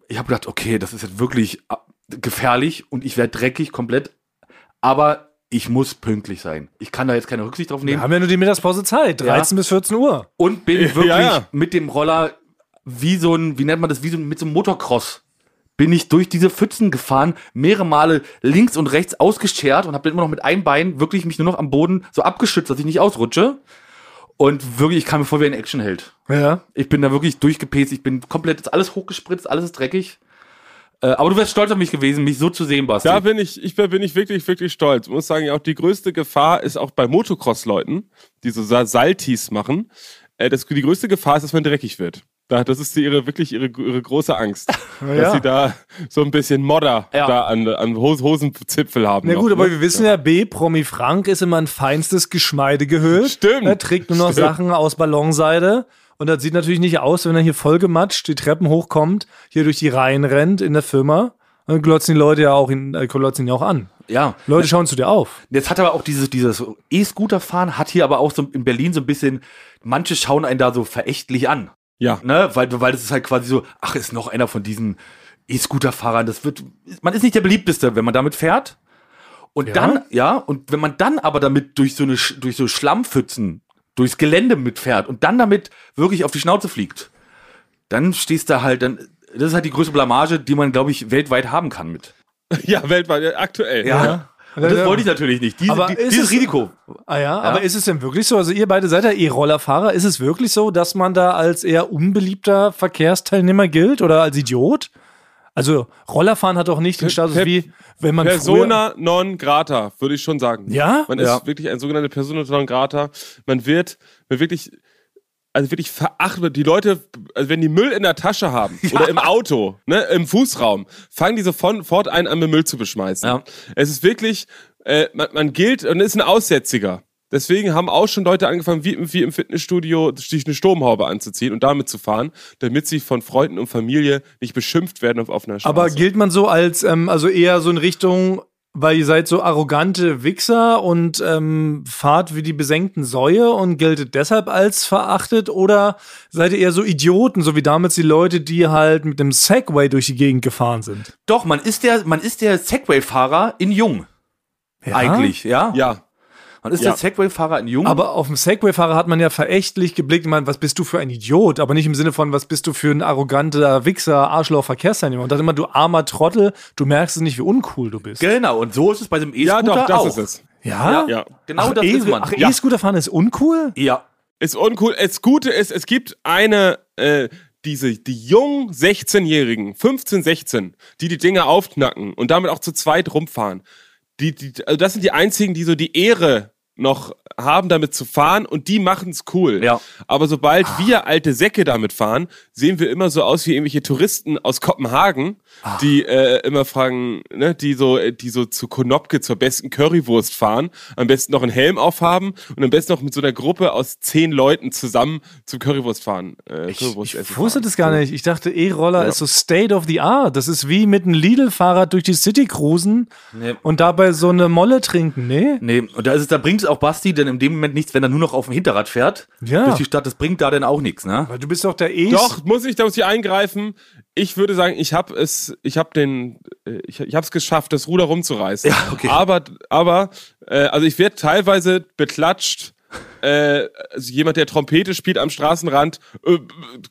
ich habe gedacht, okay, das ist jetzt wirklich äh, gefährlich und ich werde dreckig komplett, aber ich muss pünktlich sein. Ich kann da jetzt keine Rücksicht drauf Wir nehmen haben ja nur die Mittagspause Zeit. 13 bis 14 Uhr. und bin Ja, wirklich ja. mit dem Roller wie so ein, wie nennt man das, wie so mit so einem Motocross. Bin ich durch diese Pfützen gefahren, mehrere Male links und rechts ausgeschert und habe dann immer noch mit einem Bein wirklich mich nur noch am Boden so abgeschützt, dass ich nicht ausrutsche. Und wirklich, ich kam mir vor wie ein Actionheld. Ja. Ich bin da wirklich durchgepäst, ich bin komplett, ist alles hochgespritzt, alles ist dreckig. Äh, aber du wärst stolz auf mich gewesen, mich so zu sehen, Basti. Da bin ich, ich bin bin ich wirklich, wirklich stolz. Ich muss sagen, auch die größte Gefahr ist auch bei Motocross-Leuten, die so Sa- Saltis machen. Äh, das, die größte Gefahr ist, dass man dreckig wird. Da, das ist die, ihre, wirklich ihre, ihre große Angst. ja. Dass sie da so ein bisschen Modder Ja. da an, an Hos Hosenzipfel haben. Na noch, gut, aber ne? wir wissen ja, B, Promi Frank ist immer ein feinstes Geschmeide gehüllt. Stimmt. Er trägt nur noch Stimmt. Sachen aus Ballonseide. Und das sieht natürlich nicht aus, wenn er hier vollgematscht die Treppen hochkommt, hier durch die Reihen rennt in der Firma. Dann glotzen die Leute ja auch, in, äh, glotzen ihn ja auch an. ja. Leute schauen zu dir auf. Jetzt hat aber auch dieses, dieses E-Scooter-Fahren hat hier aber auch so in Berlin so ein bisschen, manche schauen einen da so verächtlich an. Ja. Ne? Weil, weil das ist halt quasi so, ach, ist noch einer von diesen E-Scooter-Fahrern. Das wird, man ist nicht der beliebteste, wenn man damit fährt. Und Ja? dann, ja, und wenn man dann aber damit durch so eine, durch so Schlammpfützen, durchs Gelände mitfährt und dann damit wirklich auf die Schnauze fliegt, dann stehst du halt, dann, das ist halt die größte Blamage, die man, glaube ich, weltweit haben kann mit. Ja, weltweit, ja, aktuell. Ja. Und das wollte ich natürlich nicht. Diese, Aber die, ist dieses es- Risiko. Ah ja, aber ist es denn wirklich so? Also ihr beide seid ja E-Rollerfahrer. Ist es wirklich so, dass man da als eher unbeliebter Verkehrsteilnehmer gilt oder als Idiot? Also Rollerfahren hat doch nicht den Status wie, wenn man Persona non grata, würde ich schon sagen. Ja? Man Ja. ist wirklich ein sogenannter Persona non grata. Man wird, man wirklich, also wirklich verachtet. Die Leute, also wenn die Müll in der Tasche haben oder im Auto, ne, im Fußraum, fangen die sofort an, mit Müll zu beschmeißen. Ja. Es ist wirklich, äh, man, man gilt und ist ein Aussätziger. Deswegen haben auch schon Leute angefangen, wie, wie im Fitnessstudio, sich eine Sturmhaube anzuziehen und damit zu fahren, damit sie von Freunden und Familie nicht beschimpft werden auf offener Straße. Aber gilt man so als, ähm, also eher so in Richtung, weil ihr seid so arrogante Wichser und ähm, fahrt wie die besenkten Säue und geltet deshalb als verachtet oder seid ihr eher so Idioten, so wie damals die Leute, die halt mit dem Segway durch die Gegend gefahren sind? Doch, man ist der, man ist der Segway-Fahrer in Jung. Eigentlich, ja? ja. Man ist Ja. der Segway-Fahrer in Jung. Aber auf dem Segway-Fahrer hat man ja verächtlich geblickt, ich meine, was bist du für ein Idiot? Aber nicht im Sinne von, was bist du für ein arroganter Wichser, Arschloch, Verkehrsteilnehmer. Und dann immer, du armer Trottel, du merkst es nicht, wie uncool du bist. genau, und so ist es bei dem Ja, E-Scooter doch, das auch. ist es. Ja? Ja. Genau ach, das e ist man. Ach, ja. E-Scooter fahren ist uncool? ja. Ist uncool. Das Gute ist, es gibt eine, äh, diese, die jungen 16-Jährigen, 15, 16, die die Dinge aufknacken und damit auch zu zweit rumfahren. Die, die, also das sind die einzigen, die so die Ehre noch haben, damit zu fahren und die machen's cool. Ja. Aber sobald wir alte Säcke damit fahren, sehen wir immer so aus wie irgendwelche Touristen aus Kopenhagen, die äh, immer fragen, ne, die so, äh, die so zu Konopke zur besten Currywurst fahren, am besten noch einen Helm aufhaben und am besten noch mit so einer Gruppe aus zehn Leuten zusammen zum Currywurst fahren. Äh, Ich, Currywurst ich essen wusste fahren. das gar nicht. Ich dachte, E-Roller Ja. ist so State of the Art. Das ist wie mit einem Lidl-Fahrrad durch die City cruisen Nee. und dabei so eine Molle trinken. Nee? Nee, und da ist es, da bringt es auch Basti denn in dem Moment nichts, wenn er nur noch auf dem Hinterrad fährt. Ja. Durch die Stadt, das bringt da dann auch nichts, ne? Weil du bist doch der E. Doch, muss ich, da muss ich eingreifen. Ich würde sagen, ich habe es, ich habe den, äh, ich, ich habe es geschafft, das Ruder rumzureißen. Ja, okay. Aber, aber, äh, also ich werde teilweise beklatscht. Äh, also jemand, der Trompete spielt am Straßenrand, äh,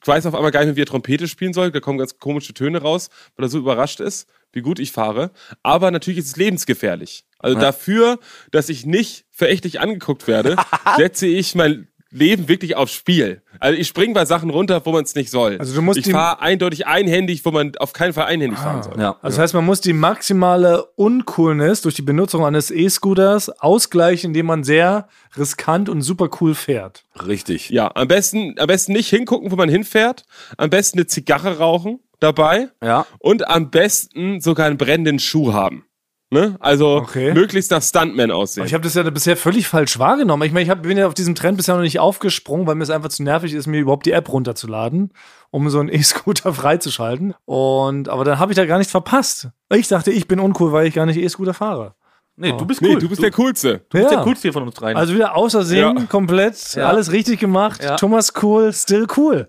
weiß auf einmal gar nicht mehr, wie er Trompete spielen soll. Da kommen ganz komische Töne raus, weil er so überrascht ist, wie gut ich fahre. Aber natürlich ist es lebensgefährlich. Also dafür, dass ich nicht verächtlich angeguckt werde, setze ich mein Leben wirklich aufs Spiel. Also ich springe bei Sachen runter, wo man es nicht soll. Also du musst ich die- fahre eindeutig einhändig, wo man auf keinen Fall einhändig fahren soll. Ja. Also das heißt, man muss die maximale Uncoolness durch die Benutzung eines E-Scooters ausgleichen, indem man sehr riskant und super cool fährt. Richtig. Ja, am besten, am besten nicht hingucken, wo man hinfährt. Am besten eine Zigarre rauchen dabei. Ja. Und am besten sogar einen brennenden Schuh haben. Ne? Also Okay. möglichst nach Stuntman aussehen. Aber ich habe das ja bisher völlig falsch wahrgenommen. Ich meine, ich hab, bin ja auf diesem Trend bisher noch nicht aufgesprungen, weil mir es einfach zu nervig ist, mir überhaupt die App runterzuladen, um so einen E-Scooter freizuschalten. Und aber dann habe ich da gar nichts verpasst. Ich dachte, ich bin uncool, weil ich gar nicht E-Scooter fahre. Nee, du bist nee, cool. du bist der Coolste. du bist Ja. der coolste hier von uns dreien. Also wieder außersehen, Ja. komplett, Ja. alles richtig gemacht. Ja. Thomas cool, still cool.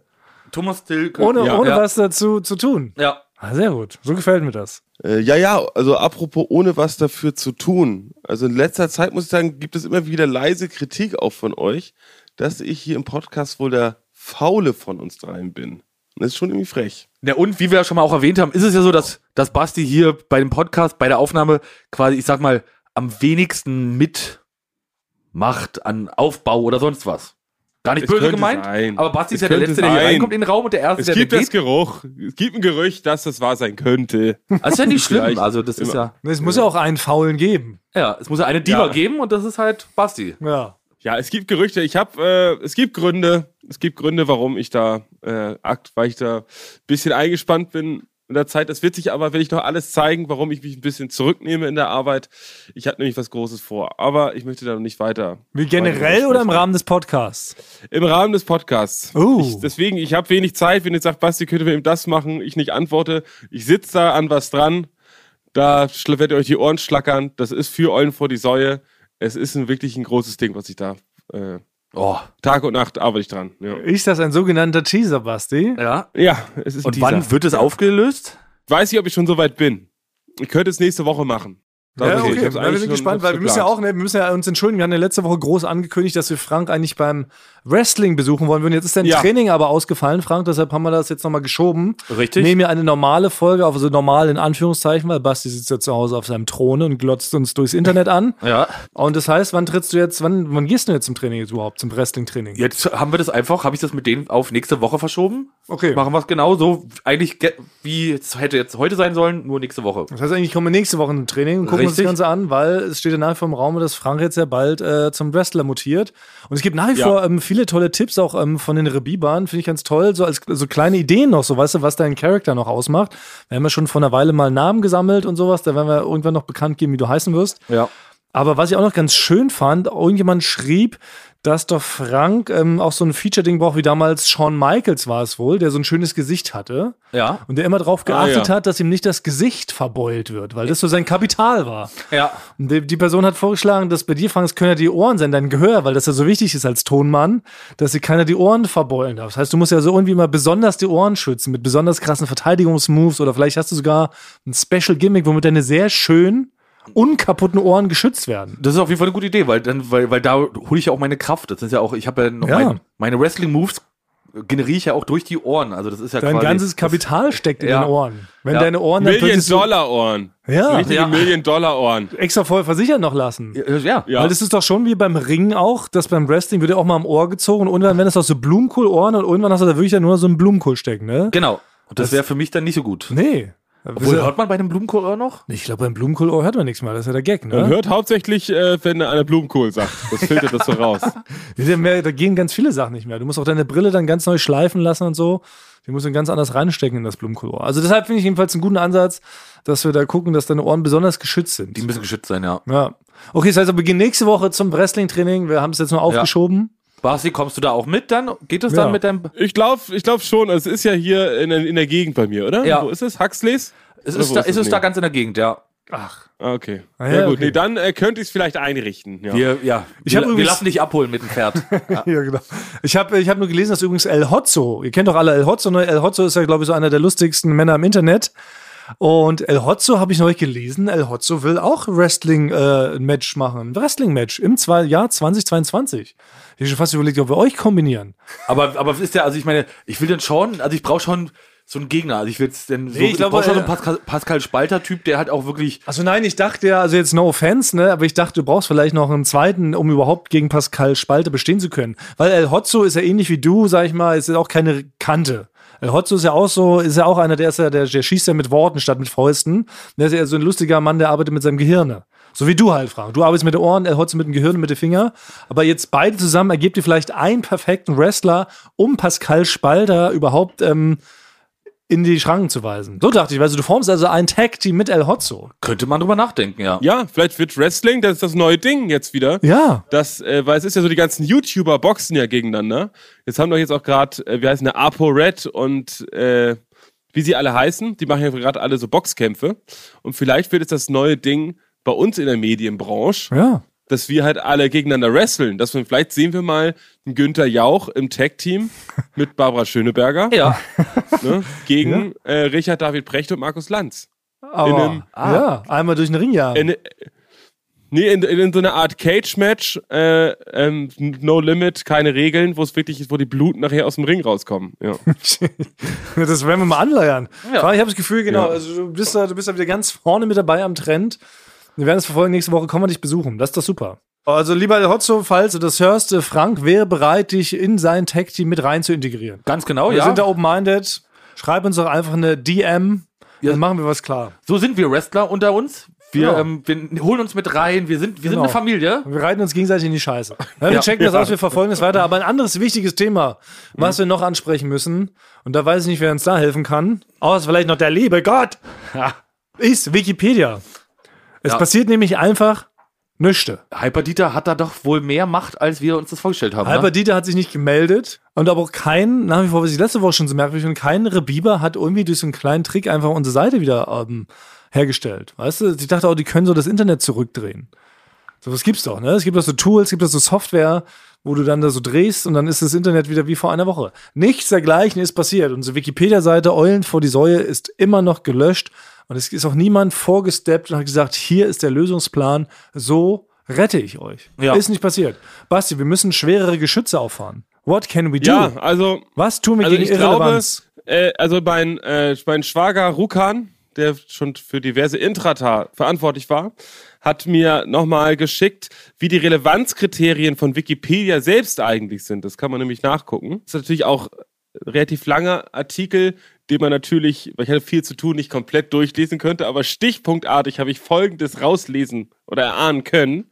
Thomas Till. Ohne, Ja. ohne ja. was dazu zu tun. Ja. Ah, sehr gut. So gefällt mir das. Äh, ja, ja, also apropos ohne was dafür zu tun. Also in letzter Zeit muss ich sagen, gibt es immer wieder leise Kritik auch von euch, dass ich hier im Podcast wohl der Faule von uns dreien bin. Das ist schon irgendwie frech. Ja, und wie wir ja schon mal auch erwähnt haben, ist es ja so, dass, dass Basti hier bei dem Podcast, bei der Aufnahme quasi, ich sag mal, am wenigsten mitmacht an Aufbau oder sonst was. Gar nicht Es böse gemeint, sein. aber Basti Es ist ja der Letzte, der hier sein. reinkommt in den Raum und der Erste, Es der, gibt das. Geruch. Es gibt ein Gerücht, dass das wahr sein könnte. Das ist ja nicht schlimm, also das ist immer. ja, Es muss ja auch einen Faulen geben. ja, es muss ja eine Diva Ja. geben und das ist halt Basti. Ja. Ja, es gibt Gerüchte. Ich habe, äh, es gibt Gründe. Es gibt Gründe, warum ich da äh, akt, weil ich da ein bisschen eingespannt bin in der Zeit. Das wird sich aber, will ich noch alles zeigen, warum ich mich ein bisschen zurücknehme in der Arbeit. Ich hatte nämlich was Großes vor, aber ich möchte da noch nicht weiter. Wie generell oder im. Rahmen des Podcasts? Im Rahmen des Podcasts. Oh. Ich, deswegen, ich habe wenig Zeit. Wenn jetzt sagt, Basti, könnte mir eben das machen, ich nicht antworte. Ich sitze da an was dran. Da werdet ihr euch die Ohren schlackern. Das ist für Eulen vor die Säue. Es ist ein, wirklich ein großes Ding, was ich da. Äh, Oh, Tag und Nacht arbeite ich dran. Ja, Ist das ein sogenannter Teaser, Basti? ja. ja es ist Und wann wird es aufgelöst? Weiß ich, ob ich schon so weit bin. Ich könnte es nächste Woche machen. Ja, Okay, okay, ich schon- gespannt, weil wir müssen ja auch, ne, wir müssen ja uns entschuldigen, wir haben ja letzte Woche groß angekündigt, dass wir Frank eigentlich beim Wrestling besuchen wollen würden. Jetzt ist dein Ja. Training aber ausgefallen, Frank, deshalb haben wir das jetzt nochmal geschoben. Richtig. Nehmen wir eine normale Folge, also normal in Anführungszeichen, weil Basti sitzt ja zu Hause auf seinem Thron und glotzt uns durchs Internet an. Ja. Und das heißt, wann trittst du jetzt, wann, wann gehst du jetzt zum Training jetzt überhaupt, zum Wrestling-Training? Jetzt haben wir das einfach, habe ich das mit denen auf nächste Woche verschoben. Okay. Machen wir es genau so, eigentlich ge- wie es hätte jetzt heute sein sollen, nur nächste Woche. Das heißt eigentlich, kommen wir nächste Woche ins Training und gucken uns das Richtig. Ganze an, weil es steht ja nach wie vor im Raum, dass Frank jetzt ja bald äh, zum Wrestler mutiert. Und es gibt nach wie Ja. vor ähm, viele tolle Tipps auch ähm, von den Rebibaren, finde ich ganz toll, so als so kleine Ideen noch, so weißt du, was dein Charakter noch ausmacht. Wir haben ja schon vor einer Weile mal Namen gesammelt und sowas, da werden wir irgendwann noch bekannt geben, wie du heißen wirst. Ja. Aber was ich auch noch ganz schön fand, irgendjemand schrieb, dass doch Frank ähm, auch so ein Feature-Ding braucht, wie damals Shawn Michaels war es wohl, der so ein schönes Gesicht hatte. Ja. Und der immer darauf Ah, geachtet ja. hat, dass ihm nicht das Gesicht verbeult wird, weil das so sein Kapital war. Ja. Und die, die Person hat vorgeschlagen, dass bei dir, Frank, es können ja die Ohren sein, dein Gehör, weil das ja so wichtig ist als Tonmann, dass dir keiner die Ohren verbeulen darf. Das heißt, du musst ja so irgendwie mal besonders die Ohren schützen, mit besonders krassen Verteidigungsmoves oder vielleicht hast du sogar ein Special Gimmick, womit deine sehr schön unkaputten Ohren geschützt werden. Das ist auf jeden Fall eine gute Idee, weil dann, weil, weil da hole ich ja auch meine Kraft. Das ist ja auch, ich habe ja noch Ja. Mein, meine Wrestling-Moves generiere ich ja auch durch die Ohren. Also das ist ja Dein quasi. ganzes Kapital steckt in Ja. den Ohren. Wenn Ja. deine Ohren dann Million Dollar Ohren. Ja. Richtige Ja. Million Dollar Ohren. extra voll versichert noch lassen. Ja, ja. Ja. Weil das ist doch schon wie beim Ringen auch, dass beim Wrestling wird ja auch mal am Ohr gezogen und irgendwann, wenn es auch so Blumenkohlohren und irgendwann hast du da wirklich dann nur so einen Blumenkohl stecken, ne? Genau. Und das Das- wäre für mich dann nicht so gut. Nee. Obwohl, hört man bei dem Blumenkohl noch? ich glaube, beim Blumenkohlohr hört man nichts mehr. Das ist ja der Gag, Man ne? hört hauptsächlich, äh, wenn einer Blumenkohl sagt. Das filtert das so raus. Da gehen ganz viele Sachen nicht mehr. Du musst auch deine Brille dann ganz neu schleifen lassen und so. Die musst du ganz anders reinstecken in das Blumenkohlohr. Also deshalb finde ich jedenfalls einen guten Ansatz, dass wir da gucken, dass deine Ohren besonders geschützt sind. Die müssen geschützt sein, ja. Ja. Okay, das heißt, wir beginnen nächste Woche zum Wrestling-Training. Wir haben es jetzt nur aufgeschoben. Basti, kommst du da auch mit dann? Geht es Ja. dann mit deinem. Ich glaube ich glaub schon. Es ist ja hier in, in der Gegend bei mir, oder? Ja. Wo ist es? Huxleys? Es Oder ist, da, ist ist es da ganz in der Gegend, ja. Ach. Ah, okay. Ah, ja, ja, gut. okay. Nee, dann äh, könnte ich es vielleicht einrichten. Ja. Wir, ja. Ich wir, wir lassen dich abholen mit dem Pferd. Ja. Ja, genau. Ich habe ich hab nur gelesen, dass übrigens El Hotzo, ihr kennt doch alle El Hotzo, ne? El Hotzo ist ja, glaube ich, so einer der lustigsten Männer im Internet. Und El Hotzo habe ich neulich gelesen, El Hotzo will auch Wrestling-Match machen. Ein Wrestling-Match im zwei, Jahr 2022. Ich habe schon fast überlegt, ob wir euch kombinieren. Aber, aber ist ja, also ich meine, ich will dann schon, also ich brauche schon so einen Gegner. Also ich will jetzt denn so, Nee, ich ich, glaube, brauche schon so einen äh, Pascal, Pascal Spalter-Typ, der halt auch wirklich. Also nein, ich dachte ja, also jetzt no offense, ne, aber ich dachte, du brauchst vielleicht noch einen zweiten, um überhaupt gegen Pascal Spalte bestehen zu können. Weil El Hotzo ist ja ähnlich wie du, sag ich mal, ist ja auch keine Kante. El Hotzo ist ja auch so, ist ja auch einer, der ist ja, der, der schießt ja mit Worten statt mit Fäusten. Der ist ja so ein lustiger Mann, der arbeitet mit seinem Gehirn. So wie du halt, Frank. Du arbeitest mit den Ohren, El Hotzo mit dem Gehirn und mit den Finger. Aber jetzt beide zusammen ergibt ihr vielleicht einen perfekten Wrestler, um Pascal Spalter überhaupt ähm, in die Schranken zu weisen. So dachte ich, weil du formst also ein Tag-Team mit El Hotzo. Könnte man drüber nachdenken, ja. ja, vielleicht wird Wrestling, das ist das neue Ding jetzt wieder. Ja. Das, äh, weil es ist ja so, die ganzen YouTuber boxen ja gegeneinander. Jetzt haben doch jetzt auch gerade, äh, wie heißen der, Apo Red und äh, wie sie alle heißen, die machen ja gerade alle so Boxkämpfe. Und vielleicht wird es das neue Ding bei uns in der Medienbranche, Ja. Dass wir halt alle gegeneinander wresteln. Dass wir, vielleicht sehen wir mal einen Günther Jauch im Tag-Team mit Barbara Schöneberger Ja. ne, gegen äh, Richard David Precht und Markus Lanz. Aber, In einem- ja, einmal durch den Ring jagen. In, nee, in, in so einer Art Cage-Match, äh, ähm, no limit, keine Regeln, wo es wirklich ist, wo die Blut nachher aus dem Ring rauskommen. Ja. das werden wir mal anleiern. Ja. Ich habe das Gefühl, genau, Ja. also du bist, da, du bist da wieder ganz vorne mit dabei am Trend. Wir werden es verfolgen. Nächste Woche kommen wir dich besuchen. Das ist doch super. Also, lieber El Hotzo, falls du das hörst, äh, Frank wäre bereit, dich in sein Tag-Team mit rein zu integrieren. Ganz genau, Wir ja. sind da open-minded. Schreib uns doch einfach eine DM. Ja. Dann machen wir was klar. so sind wir Wrestler unter uns. Wir, Genau. ähm, wir holen uns mit rein. Wir sind, wir Genau. sind eine Familie. Wir reiten uns gegenseitig in die Scheiße. Ja, wir Ja. checken das aus, wir verfolgen das weiter. Aber ein anderes wichtiges Thema, was wir noch ansprechen müssen, und da weiß ich nicht, wer uns da helfen kann, außer vielleicht noch der liebe Gott, ist Wikipedia. Es Ja. passiert nämlich einfach nüchte. Hyperdieter hat da doch wohl mehr Macht, als wir uns das vorgestellt haben. Ne? Dieter hat sich nicht gemeldet und aber auch kein, nach wie vor, was ich letzte Woche schon so merkwürdig und kein Rebiber hat irgendwie durch so einen kleinen Trick einfach unsere Seite wieder ähm, hergestellt. Weißt du, ich dachte auch, die können so das Internet zurückdrehen. So was gibt's doch, ne? Es gibt doch so Tools, es gibt doch so Software, wo du dann da so drehst und dann ist das Internet wieder wie vor einer Woche. Nichts dergleichen ist passiert. Unsere Wikipedia-Seite Eulen vor die Säue ist immer noch gelöscht und es ist auch niemand vorgesteppt und hat gesagt, hier ist der Lösungsplan, so rette ich euch. Ja. Ist nicht passiert. Basti, wir müssen schwerere Geschütze auffahren. What can we do? ja, also Was tun wir Also gegen ich glaube, Irrelevanz? äh, also mein, äh, mein Schwager Rukan, der schon für diverse Intrata verantwortlich war, hat mir nochmal geschickt, wie die Relevanzkriterien von Wikipedia selbst eigentlich sind. Das kann man nämlich nachgucken. Das ist natürlich auch relativ langer Artikel, den man natürlich, weil ich hatte viel zu tun, nicht komplett durchlesen könnte, aber stichpunktartig habe ich Folgendes rauslesen oder erahnen können.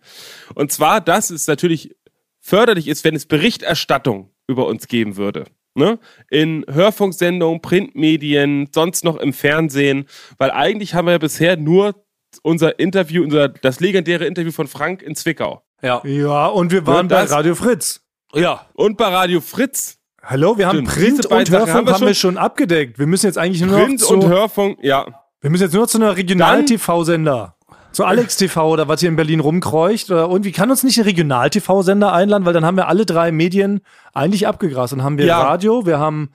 Und zwar, dass es natürlich förderlich ist, wenn es Berichterstattung über uns geben würde. Ne? In Hörfunksendungen, Printmedien, sonst noch im Fernsehen, weil eigentlich haben wir ja bisher nur unser Interview, unser, das legendäre Interview von Frank in Zwickau. Ja. Ja, und wir waren Ja, das- bei Radio Fritz. Ja. Und bei Radio Fritz. Hallo, wir haben Stimmt, Print und Hörfunk haben wir haben wir schon abgedeckt. Wir müssen jetzt eigentlich nur Print noch zu, und Hörfunk, ja. wir müssen jetzt nur noch zu einer Regional-TV-Sender. Zu Alex TV oder was hier in Berlin rumkreucht. Oder irgendwie kann uns nicht ein Regional-TV-Sender einladen, weil dann haben wir alle drei Medien eigentlich abgegrast. Dann haben wir Ja. Radio, wir haben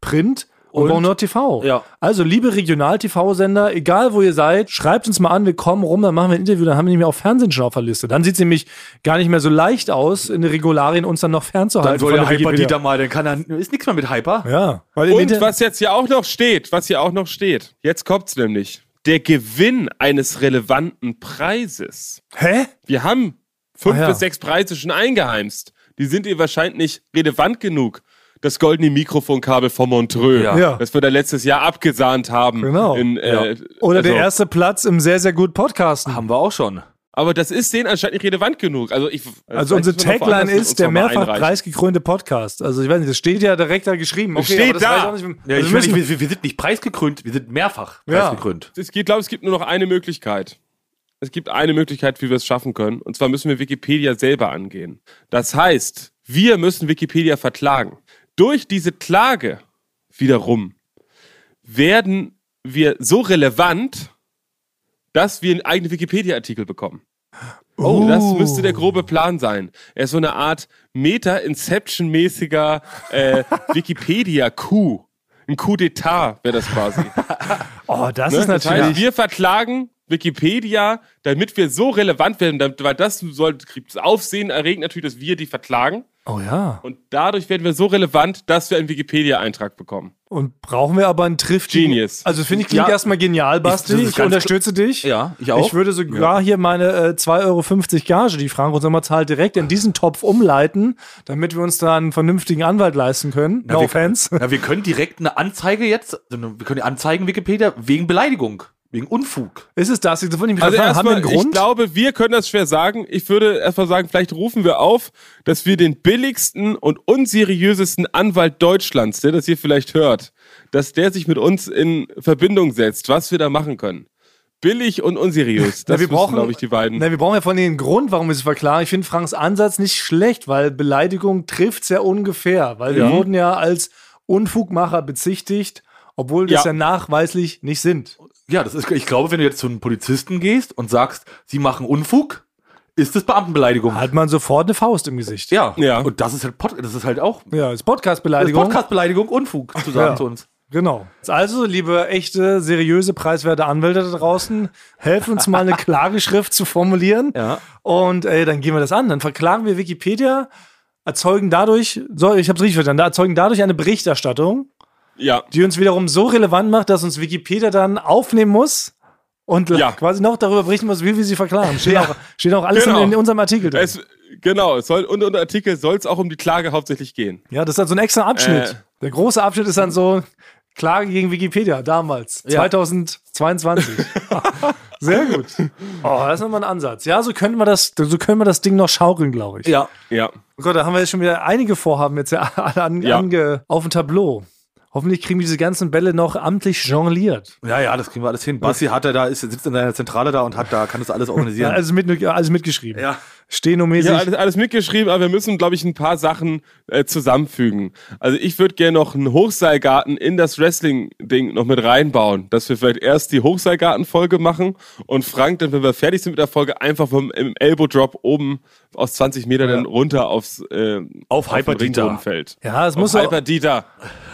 Print und, Und? nur TV. Ja. Also, liebe Regional-TV-Sender, egal wo ihr seid, schreibt uns mal an, wir kommen rum, dann machen wir ein Interview, dann haben wir nämlich auch Fernsehen schon auf der Liste. Dann sieht es nämlich gar nicht mehr so leicht aus, in den Regularien uns dann noch fernzuhalten. Dann soll der Hyper. Dieter mal, dann kann er, ist nichts mehr mit Hyper. Ja, Und was jetzt hier auch noch steht, was hier auch noch steht, jetzt kommt's nämlich. Der Gewinn eines relevanten Preises. Hä? Wir haben fünf Ah, ja. bis sechs Preise schon eingeheimst. Die sind ihr wahrscheinlich nicht relevant genug. Das goldene Mikrofonkabel von Montreux, Ja. Das wir da letztes Jahr abgesahnt haben. Genau. In, äh, Oder der also- erste Platz im sehr, sehr gut Podcasten. Haben wir auch schon. Aber das ist denen anscheinend nicht relevant genug. Also, ich, Also unsere wir noch Tagline ist der mehrfach preisgekrönte Podcast. Also ich weiß nicht, das steht ja direkt da geschrieben. Okay, Steht aber das da. weiß ich auch nicht, Ja, also ich wir nicht, wir, wir sind nicht preisgekrönt, wir sind mehrfach Ja. preisgekrönt. Ich glaube, es gibt nur noch eine Möglichkeit. Es gibt eine Möglichkeit, wie wir es schaffen können. Und zwar müssen wir Wikipedia selber angehen. Das heißt, wir müssen Wikipedia verklagen. Durch diese Klage wiederum werden wir so relevant, dass wir einen eigenen Wikipedia-Artikel bekommen. Oh, das müsste der grobe Plan sein. Er ist so eine Art Meta-Inception-mäßiger äh, Wikipedia-Coup. Ein Coup d'etat wäre das quasi. oh, das Ne? ist Das heißt, natürlich. wir verklagen Wikipedia, damit wir so relevant werden, damit, weil das soll kriegt Aufsehen erregt natürlich, dass wir die verklagen. oh ja. Und dadurch werden wir so relevant, dass wir einen Wikipedia-Eintrag bekommen. Und brauchen wir aber einen triftigen. Genius. Also finde ich klingt Ja. erstmal genial, Basti. das Ich, ganz unterstütze dich. Ja, ich auch. Ich würde sogar hier meine äh, 2,50 Euro Gage, die Frank uns immer zahlt, direkt in diesen Topf umleiten, damit wir uns da einen vernünftigen Anwalt leisten können. No wir, offense. Ja, wir können direkt eine Anzeige jetzt, also wir können die anzeigen Wikipedia wegen Beleidigung, wegen Unfug. Ist es das? Mich Also wir erstmal, einen ich Grund? glaube, wir können das schwer sagen. Ich würde erstmal sagen, vielleicht rufen wir auf, dass wir den billigsten und unseriösesten Anwalt Deutschlands, der das hier vielleicht hört, dass der sich mit uns in Verbindung setzt, was wir da machen können. Billig und unseriös. Das Na, wir brauchen, glaube ich, die beiden. Na, wir brauchen ja von denen einen Grund, warum wir es verklagen. Ich finde Franks Ansatz nicht schlecht, weil Beleidigung trifft sehr ungefähr, weil wir Ja. wurden ja als Unfugmacher bezichtigt, obwohl das ja, Ja. nachweislich nicht sind. Ja, das ist, ich glaube, wenn du jetzt zu einem Polizisten gehst und sagst, sie machen Unfug, ist das Beamtenbeleidigung. Hat man sofort eine Faust im Gesicht. Ja. Ja. Und das ist halt Pod, das ist halt auch Ja, ist das Podcast-Beleidigung. Podcast-Beleidigung, Unfug zu sagen Ja. zu uns. Genau. Also, liebe echte, seriöse, preiswerte Anwälte da draußen, helfen uns mal eine Klageschrift zu formulieren. Ja. Und ey, dann gehen wir das an. Dann verklagen wir Wikipedia, erzeugen dadurch, so, ich habe es richtig verstanden, erzeugen dadurch eine Berichterstattung, Ja. die uns wiederum so relevant macht, dass uns Wikipedia dann aufnehmen muss und Ja. quasi noch darüber berichten muss, wie wir sie verklagen. Steht, Ja. auch, steht auch alles Genau. in, in unserem Artikel drin. Es, genau, es soll, und unter Artikel soll es auch um die Klage hauptsächlich gehen. ja, das ist dann so ein extra Abschnitt. Äh. Der große Abschnitt ist dann so Klage gegen Wikipedia damals, Ja. 2022. Sehr gut. Oh, das ist nochmal ein Ansatz. Ja, so können wir das, so können wir das Ding noch schaukeln, glaube ich. Ja. Ja. Oh Gott, da haben wir jetzt schon wieder einige Vorhaben jetzt ja alle an, Ja. ange, auf dem Tableau. Hoffentlich kriegen wir diese ganzen Bälle noch amtlich jongliert. Ja, ja, das kriegen wir alles hin. Basti hat er da, ist, sitzt in seiner Zentrale da und hat da, kann das alles Ja, organisieren. alles, mit, alles mitgeschrieben. Ja. Stenomäßig. Ja, alles, alles mitgeschrieben, aber wir müssen, glaube ich, ein paar Sachen äh, zusammenfügen. Also ich würde gerne noch einen Hochseilgarten in das Wrestling-Ding noch mit reinbauen, dass wir vielleicht erst die Hochseilgarten-Folge machen und Frank dann, wenn wir fertig sind mit der Folge, einfach vom im Elbow-Drop oben aus 20 Metern dann runter aufs äh, Auf den Hyper-Dieter. Ring rumfällt. ja, es muss Auf so, Hyper-Dieter.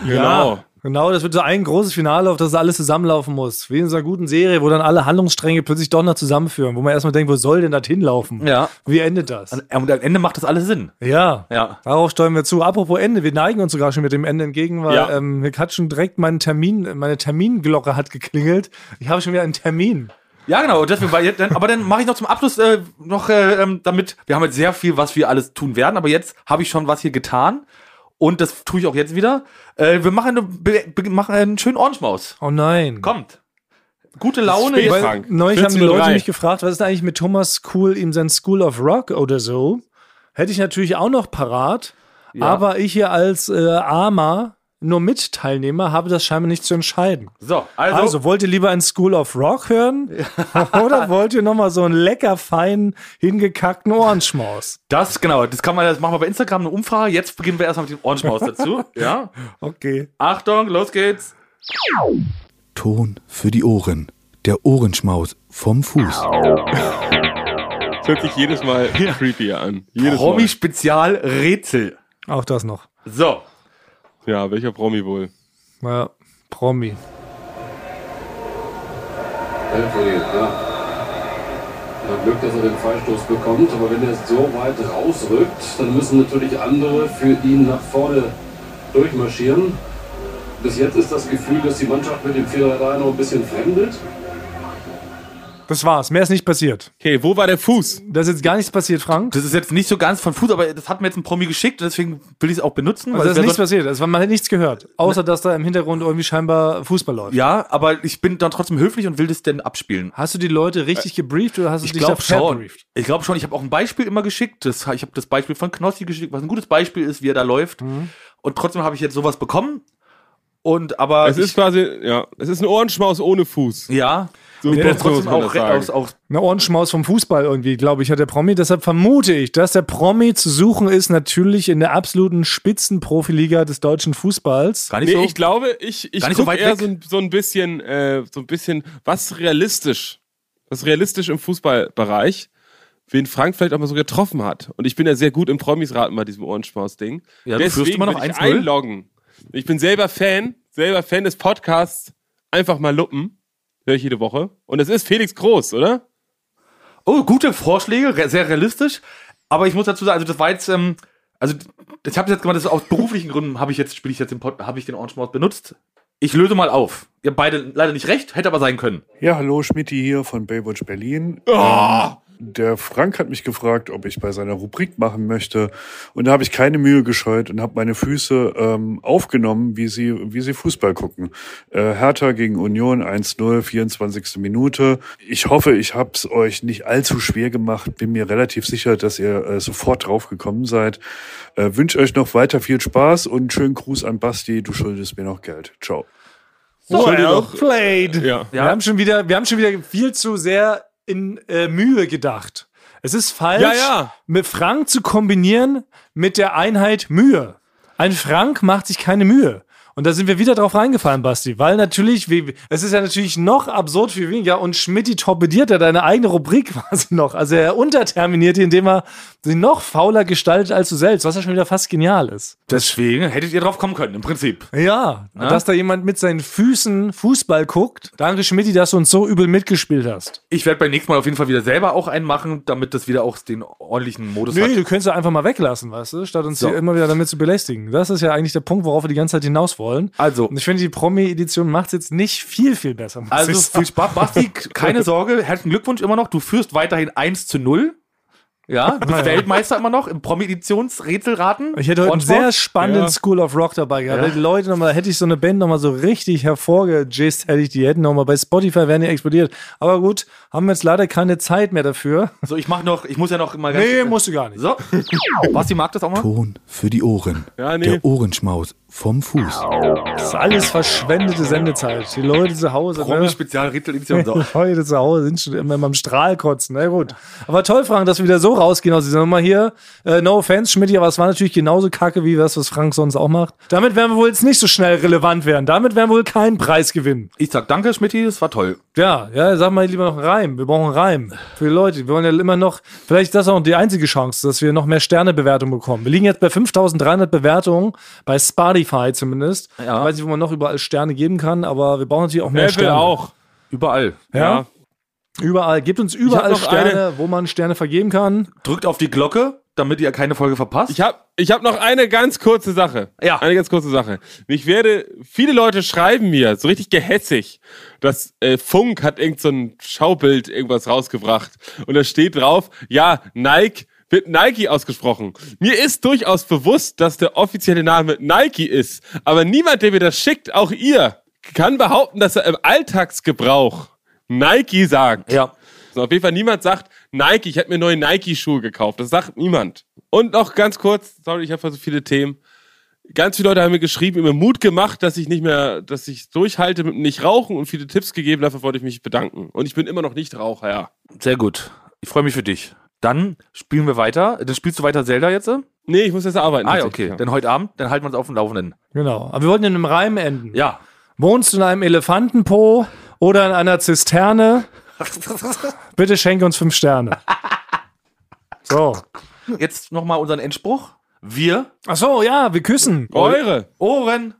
Ja, Genau. das wird so ein großes Finale, auf das alles zusammenlaufen muss. Wie in so einer guten Serie, wo dann alle Handlungsstränge plötzlich doch noch zusammenführen, wo man erstmal denkt, wo soll denn das hinlaufen? Ja. Wie endet das? Und am Ende macht das alles Sinn. Ja. Ja. Darauf steuern wir zu. Apropos Ende, wir neigen uns sogar schon mit dem Ende entgegen, weil Ja. ähm, mir hat schon direkt mein Termin, meine Terminglocke hat geklingelt. Ich habe schon wieder einen Termin. Ja, genau. Deswegen, weil jetzt, dann, aber dann mache ich noch zum Abschluss äh, noch äh, ähm, damit. Wir haben jetzt sehr viel, was wir alles tun werden, aber jetzt habe ich schon was hier getan. Und das tue ich auch jetzt wieder. Äh, wir machen, eine, be, machen einen schönen Orange-Maus. Oh nein. Kommt. Gute Laune. spät, Weil Frank. neulich haben die 14:03. Leute mich gefragt, was ist eigentlich mit Thomas Cool in sein School of Rock oder so? Hätte ich natürlich auch noch parat. Ja. Aber ich hier als äh, Armer nur Mitteilnehmer, habe das scheinbar nicht zu entscheiden. So, also, Also, wollt ihr lieber ein School of Rock hören? Oder wollt ihr nochmal so einen lecker feinen, hingekackten Ohrenschmaus? das, genau, das kann man, das machen wir bei Instagram eine Umfrage. Jetzt beginnen wir erstmal mit dem Ohrenschmaus dazu. Ja. Okay. Achtung, los geht's. Ton für die Ohren. Der Ohrenschmaus vom Fuß. Das hört sich jedes Mal creepier an. Jedes Promi-Spezial-Rätsel. Auch das noch. So. Ja, welcher Promi wohl? Ja, Promi. Elfriede, ja. Er hat Glück, dass er den Freistoß bekommt, aber wenn er es so weit rausrückt, dann müssen natürlich andere für ihn nach vorne durchmarschieren. Bis jetzt ist das Gefühl, dass die Mannschaft mit dem 4-3 noch ein bisschen fremdelt. Das war's. Mehr ist nicht passiert. Okay, wo war der Fuß? Da ist jetzt gar nichts passiert, Frank. Das ist jetzt nicht so ganz von Fuß, aber das hat mir jetzt ein Promi geschickt und deswegen will ich es auch benutzen. Also da es ist nichts passiert. Also man hat nichts gehört. Außer, dass da im Hintergrund irgendwie scheinbar Fußball läuft. ja, aber ich bin dann trotzdem höflich und will das denn abspielen. Hast du die Leute richtig gebrieft oder hast du Ich dich da glaube schon. verbrieft? Ich glaube schon. Ich habe auch ein Beispiel immer geschickt. Das, ich habe das Beispiel von Knossi geschickt, was ein gutes Beispiel ist, wie er da läuft. Mhm. Und trotzdem habe ich jetzt sowas bekommen. Und aber Es ist quasi, ja, es ist ein Ohrenschmaus ohne Fuß. ja, So der trotzdem auch, aus, auch Eine Ohrenschmaus vom Fußball irgendwie, glaube ich, hat der Promi. Deshalb vermute ich, dass der Promi zu suchen ist, natürlich in der absoluten Spitzenprofiliga des deutschen Fußballs. gar nicht Nee, so. ich glaube, ich, ich nicht so eher so ein, so ein bisschen, äh, so ein bisschen, was realistisch, was realistisch im Fußballbereich, wen Frank vielleicht auch mal so getroffen hat. Und ich bin ja sehr gut im Promis raten bei diesem Ohrenschmaus-Ding. Ja, du führst immer noch ich 1-0. einloggen. Ich bin selber Fan, selber Fan des Podcasts. Einfach mal luppen. Höre ich jede Woche. Und es ist Felix Groß, oder? Oh, gute Vorschläge, sehr realistisch. Aber ich muss dazu sagen, also das war jetzt, ähm, also ich habe jetzt gemacht, das ist aus beruflichen Gründen habe ich jetzt spiele ich jetzt den Pod, habe ich den Orange Maus benutzt. Ich löse mal auf. Ihr habt beide leider nicht recht, hätte aber sein können. Ja, hallo, Schmidti hier von Baywatch Berlin. Oh! Ähm, der Frank hat mich gefragt, ob ich bei seiner Rubrik machen möchte. Und da habe ich keine Mühe gescheut und habe meine Füße ähm, aufgenommen, wie sie, wie sie Fußball gucken. Äh, Hertha gegen Union 1-0, 24. Minute. Ich hoffe, ich habe es euch nicht allzu schwer gemacht. Bin mir relativ sicher, dass ihr äh, sofort drauf gekommen seid. Äh, Wünsche euch noch weiter viel Spaß und einen schönen Gruß an Basti. Du schuldest mir noch Geld. Ciao. Well played. Ja. Wir, haben schon wieder, wir haben schon wieder viel zu sehr in äh, Mühe gedacht. Es ist falsch, Ja, ja. mit Frank zu kombinieren mit der Einheit Mühe. Ein Frank macht sich keine Mühe. Und da sind wir wieder drauf reingefallen, Basti, weil natürlich, wie, es ist ja natürlich noch absurd viel weniger und Schmidti torpediert ja deine eigene Rubrik quasi noch. Also er unterterminiert die, indem er sie noch fauler gestaltet als du selbst, was ja schon wieder fast genial ist. Deswegen hättet ihr drauf kommen können, im Prinzip. Ja, dass da jemand mit seinen Füßen Fußball guckt. Danke, Schmidti, dass du uns so übel mitgespielt hast. Ich werde beim nächsten Mal auf jeden Fall wieder selber auch einen machen, damit das wieder auch den ordentlichen Modus Nö, hat. du könntest ja einfach mal weglassen, weißt du, statt uns So. hier immer wieder damit zu belästigen. Das ist ja eigentlich der Punkt, worauf wir die ganze Zeit hinaus wollen. Also, Und ich finde, die Promi-Edition macht es jetzt nicht viel, viel besser. Also viel. Spaß. Basti, keine Sorge, herzlichen Glückwunsch immer noch. Du führst weiterhin 1 zu 0. Ja, du bist Weltmeister immer noch im Promi-Editionsrätselraten. Ich hätte heute einen sehr spannenden Ja. School of Rock dabei gehabt. Ja. Die Leute nochmal, hätte ich so eine Band nochmal so richtig hervorgejist, hätte ich die hätten nochmal bei Spotify wären die explodiert. Aber gut, haben wir jetzt leider keine Zeit mehr dafür. So, ich mach noch, ich muss ja noch mal ganz. Nee, musst du gar nicht. So. Basti mag das auch mal? Ton für die Ohren. Ja, nee. Der Ohrenschmaus vom Fuß. Das ist alles verschwendete Sendezeit. Die Leute zu Hause. ne? Promi-Spezial-Rätsel-Edition. So. Leute zu Hause sind schon immer am Strahlkotzen. Na gut. Aber toll, Frank, dass wir wieder so rausgehen aus dieser Nummer hier. Äh, no offense, Schmidt, aber es war natürlich genauso kacke wie das, was Frank sonst auch macht. Damit werden wir wohl jetzt nicht so schnell relevant werden. Damit werden wir wohl keinen Preis gewinnen. Ich sag danke, Schmidti, das war toll. Ja, ja, sag mal lieber noch einen Reim. Wir brauchen einen Reim für die Leute. Wir wollen ja immer noch, vielleicht ist das auch die einzige Chance, dass wir noch mehr Sternebewertungen bekommen. Wir liegen jetzt bei 5300 Bewertungen, bei Spotify zumindest. Ja. Ich weiß nicht, wo man noch überall Sterne geben kann, aber wir brauchen natürlich auch mehr Apple Sterne. auch. Überall. Ja. Überall. Gebt uns überall noch Sterne, wo man Sterne vergeben kann. Drückt auf die Glocke, damit ihr keine Folge verpasst. Ich habe ich hab noch eine ganz kurze Sache. Ja. Eine ganz kurze Sache. Ich werde, viele Leute schreiben mir, so richtig gehässig, dass äh, Funk hat irgend so ein Schaubild irgendwas rausgebracht. Und da steht drauf, ja, Nike wird Nike ausgesprochen. Mir ist durchaus bewusst, dass der offizielle Name Nike ist. Aber niemand, der mir das schickt, auch ihr, kann behaupten, dass er im Alltagsgebrauch Nike sagt. ja. So, auf jeden Fall niemand sagt, Nike, ich hätte mir neue Nike-Schuhe gekauft. Das sagt niemand. Und noch ganz kurz, sorry, ich habe so viele Themen. Ganz viele Leute haben mir geschrieben, mir Mut gemacht, dass ich nicht mehr, dass ich durchhalte mit dem nicht rauchen und viele Tipps gegeben. Dafür wollte ich mich bedanken. Und ich bin immer noch nicht Raucher, ja. Sehr gut. Ich freue mich für dich. Dann spielen wir weiter. Dann spielst du weiter Zelda jetzt? Ah Nee, ich muss jetzt arbeiten. ja, tatsächlich, okay. Dann heute Abend, dann halten wir uns auf dem Laufenden. Genau. Aber wir wollten in einem Reim enden. Ja. Wohnst du in einem Elefantenpo oder in einer Zisterne? Bitte schenke uns fünf Sterne. So. Jetzt nochmal unseren Endspruch. Wir Ach so, ja, wir küssen. Eure. Ohren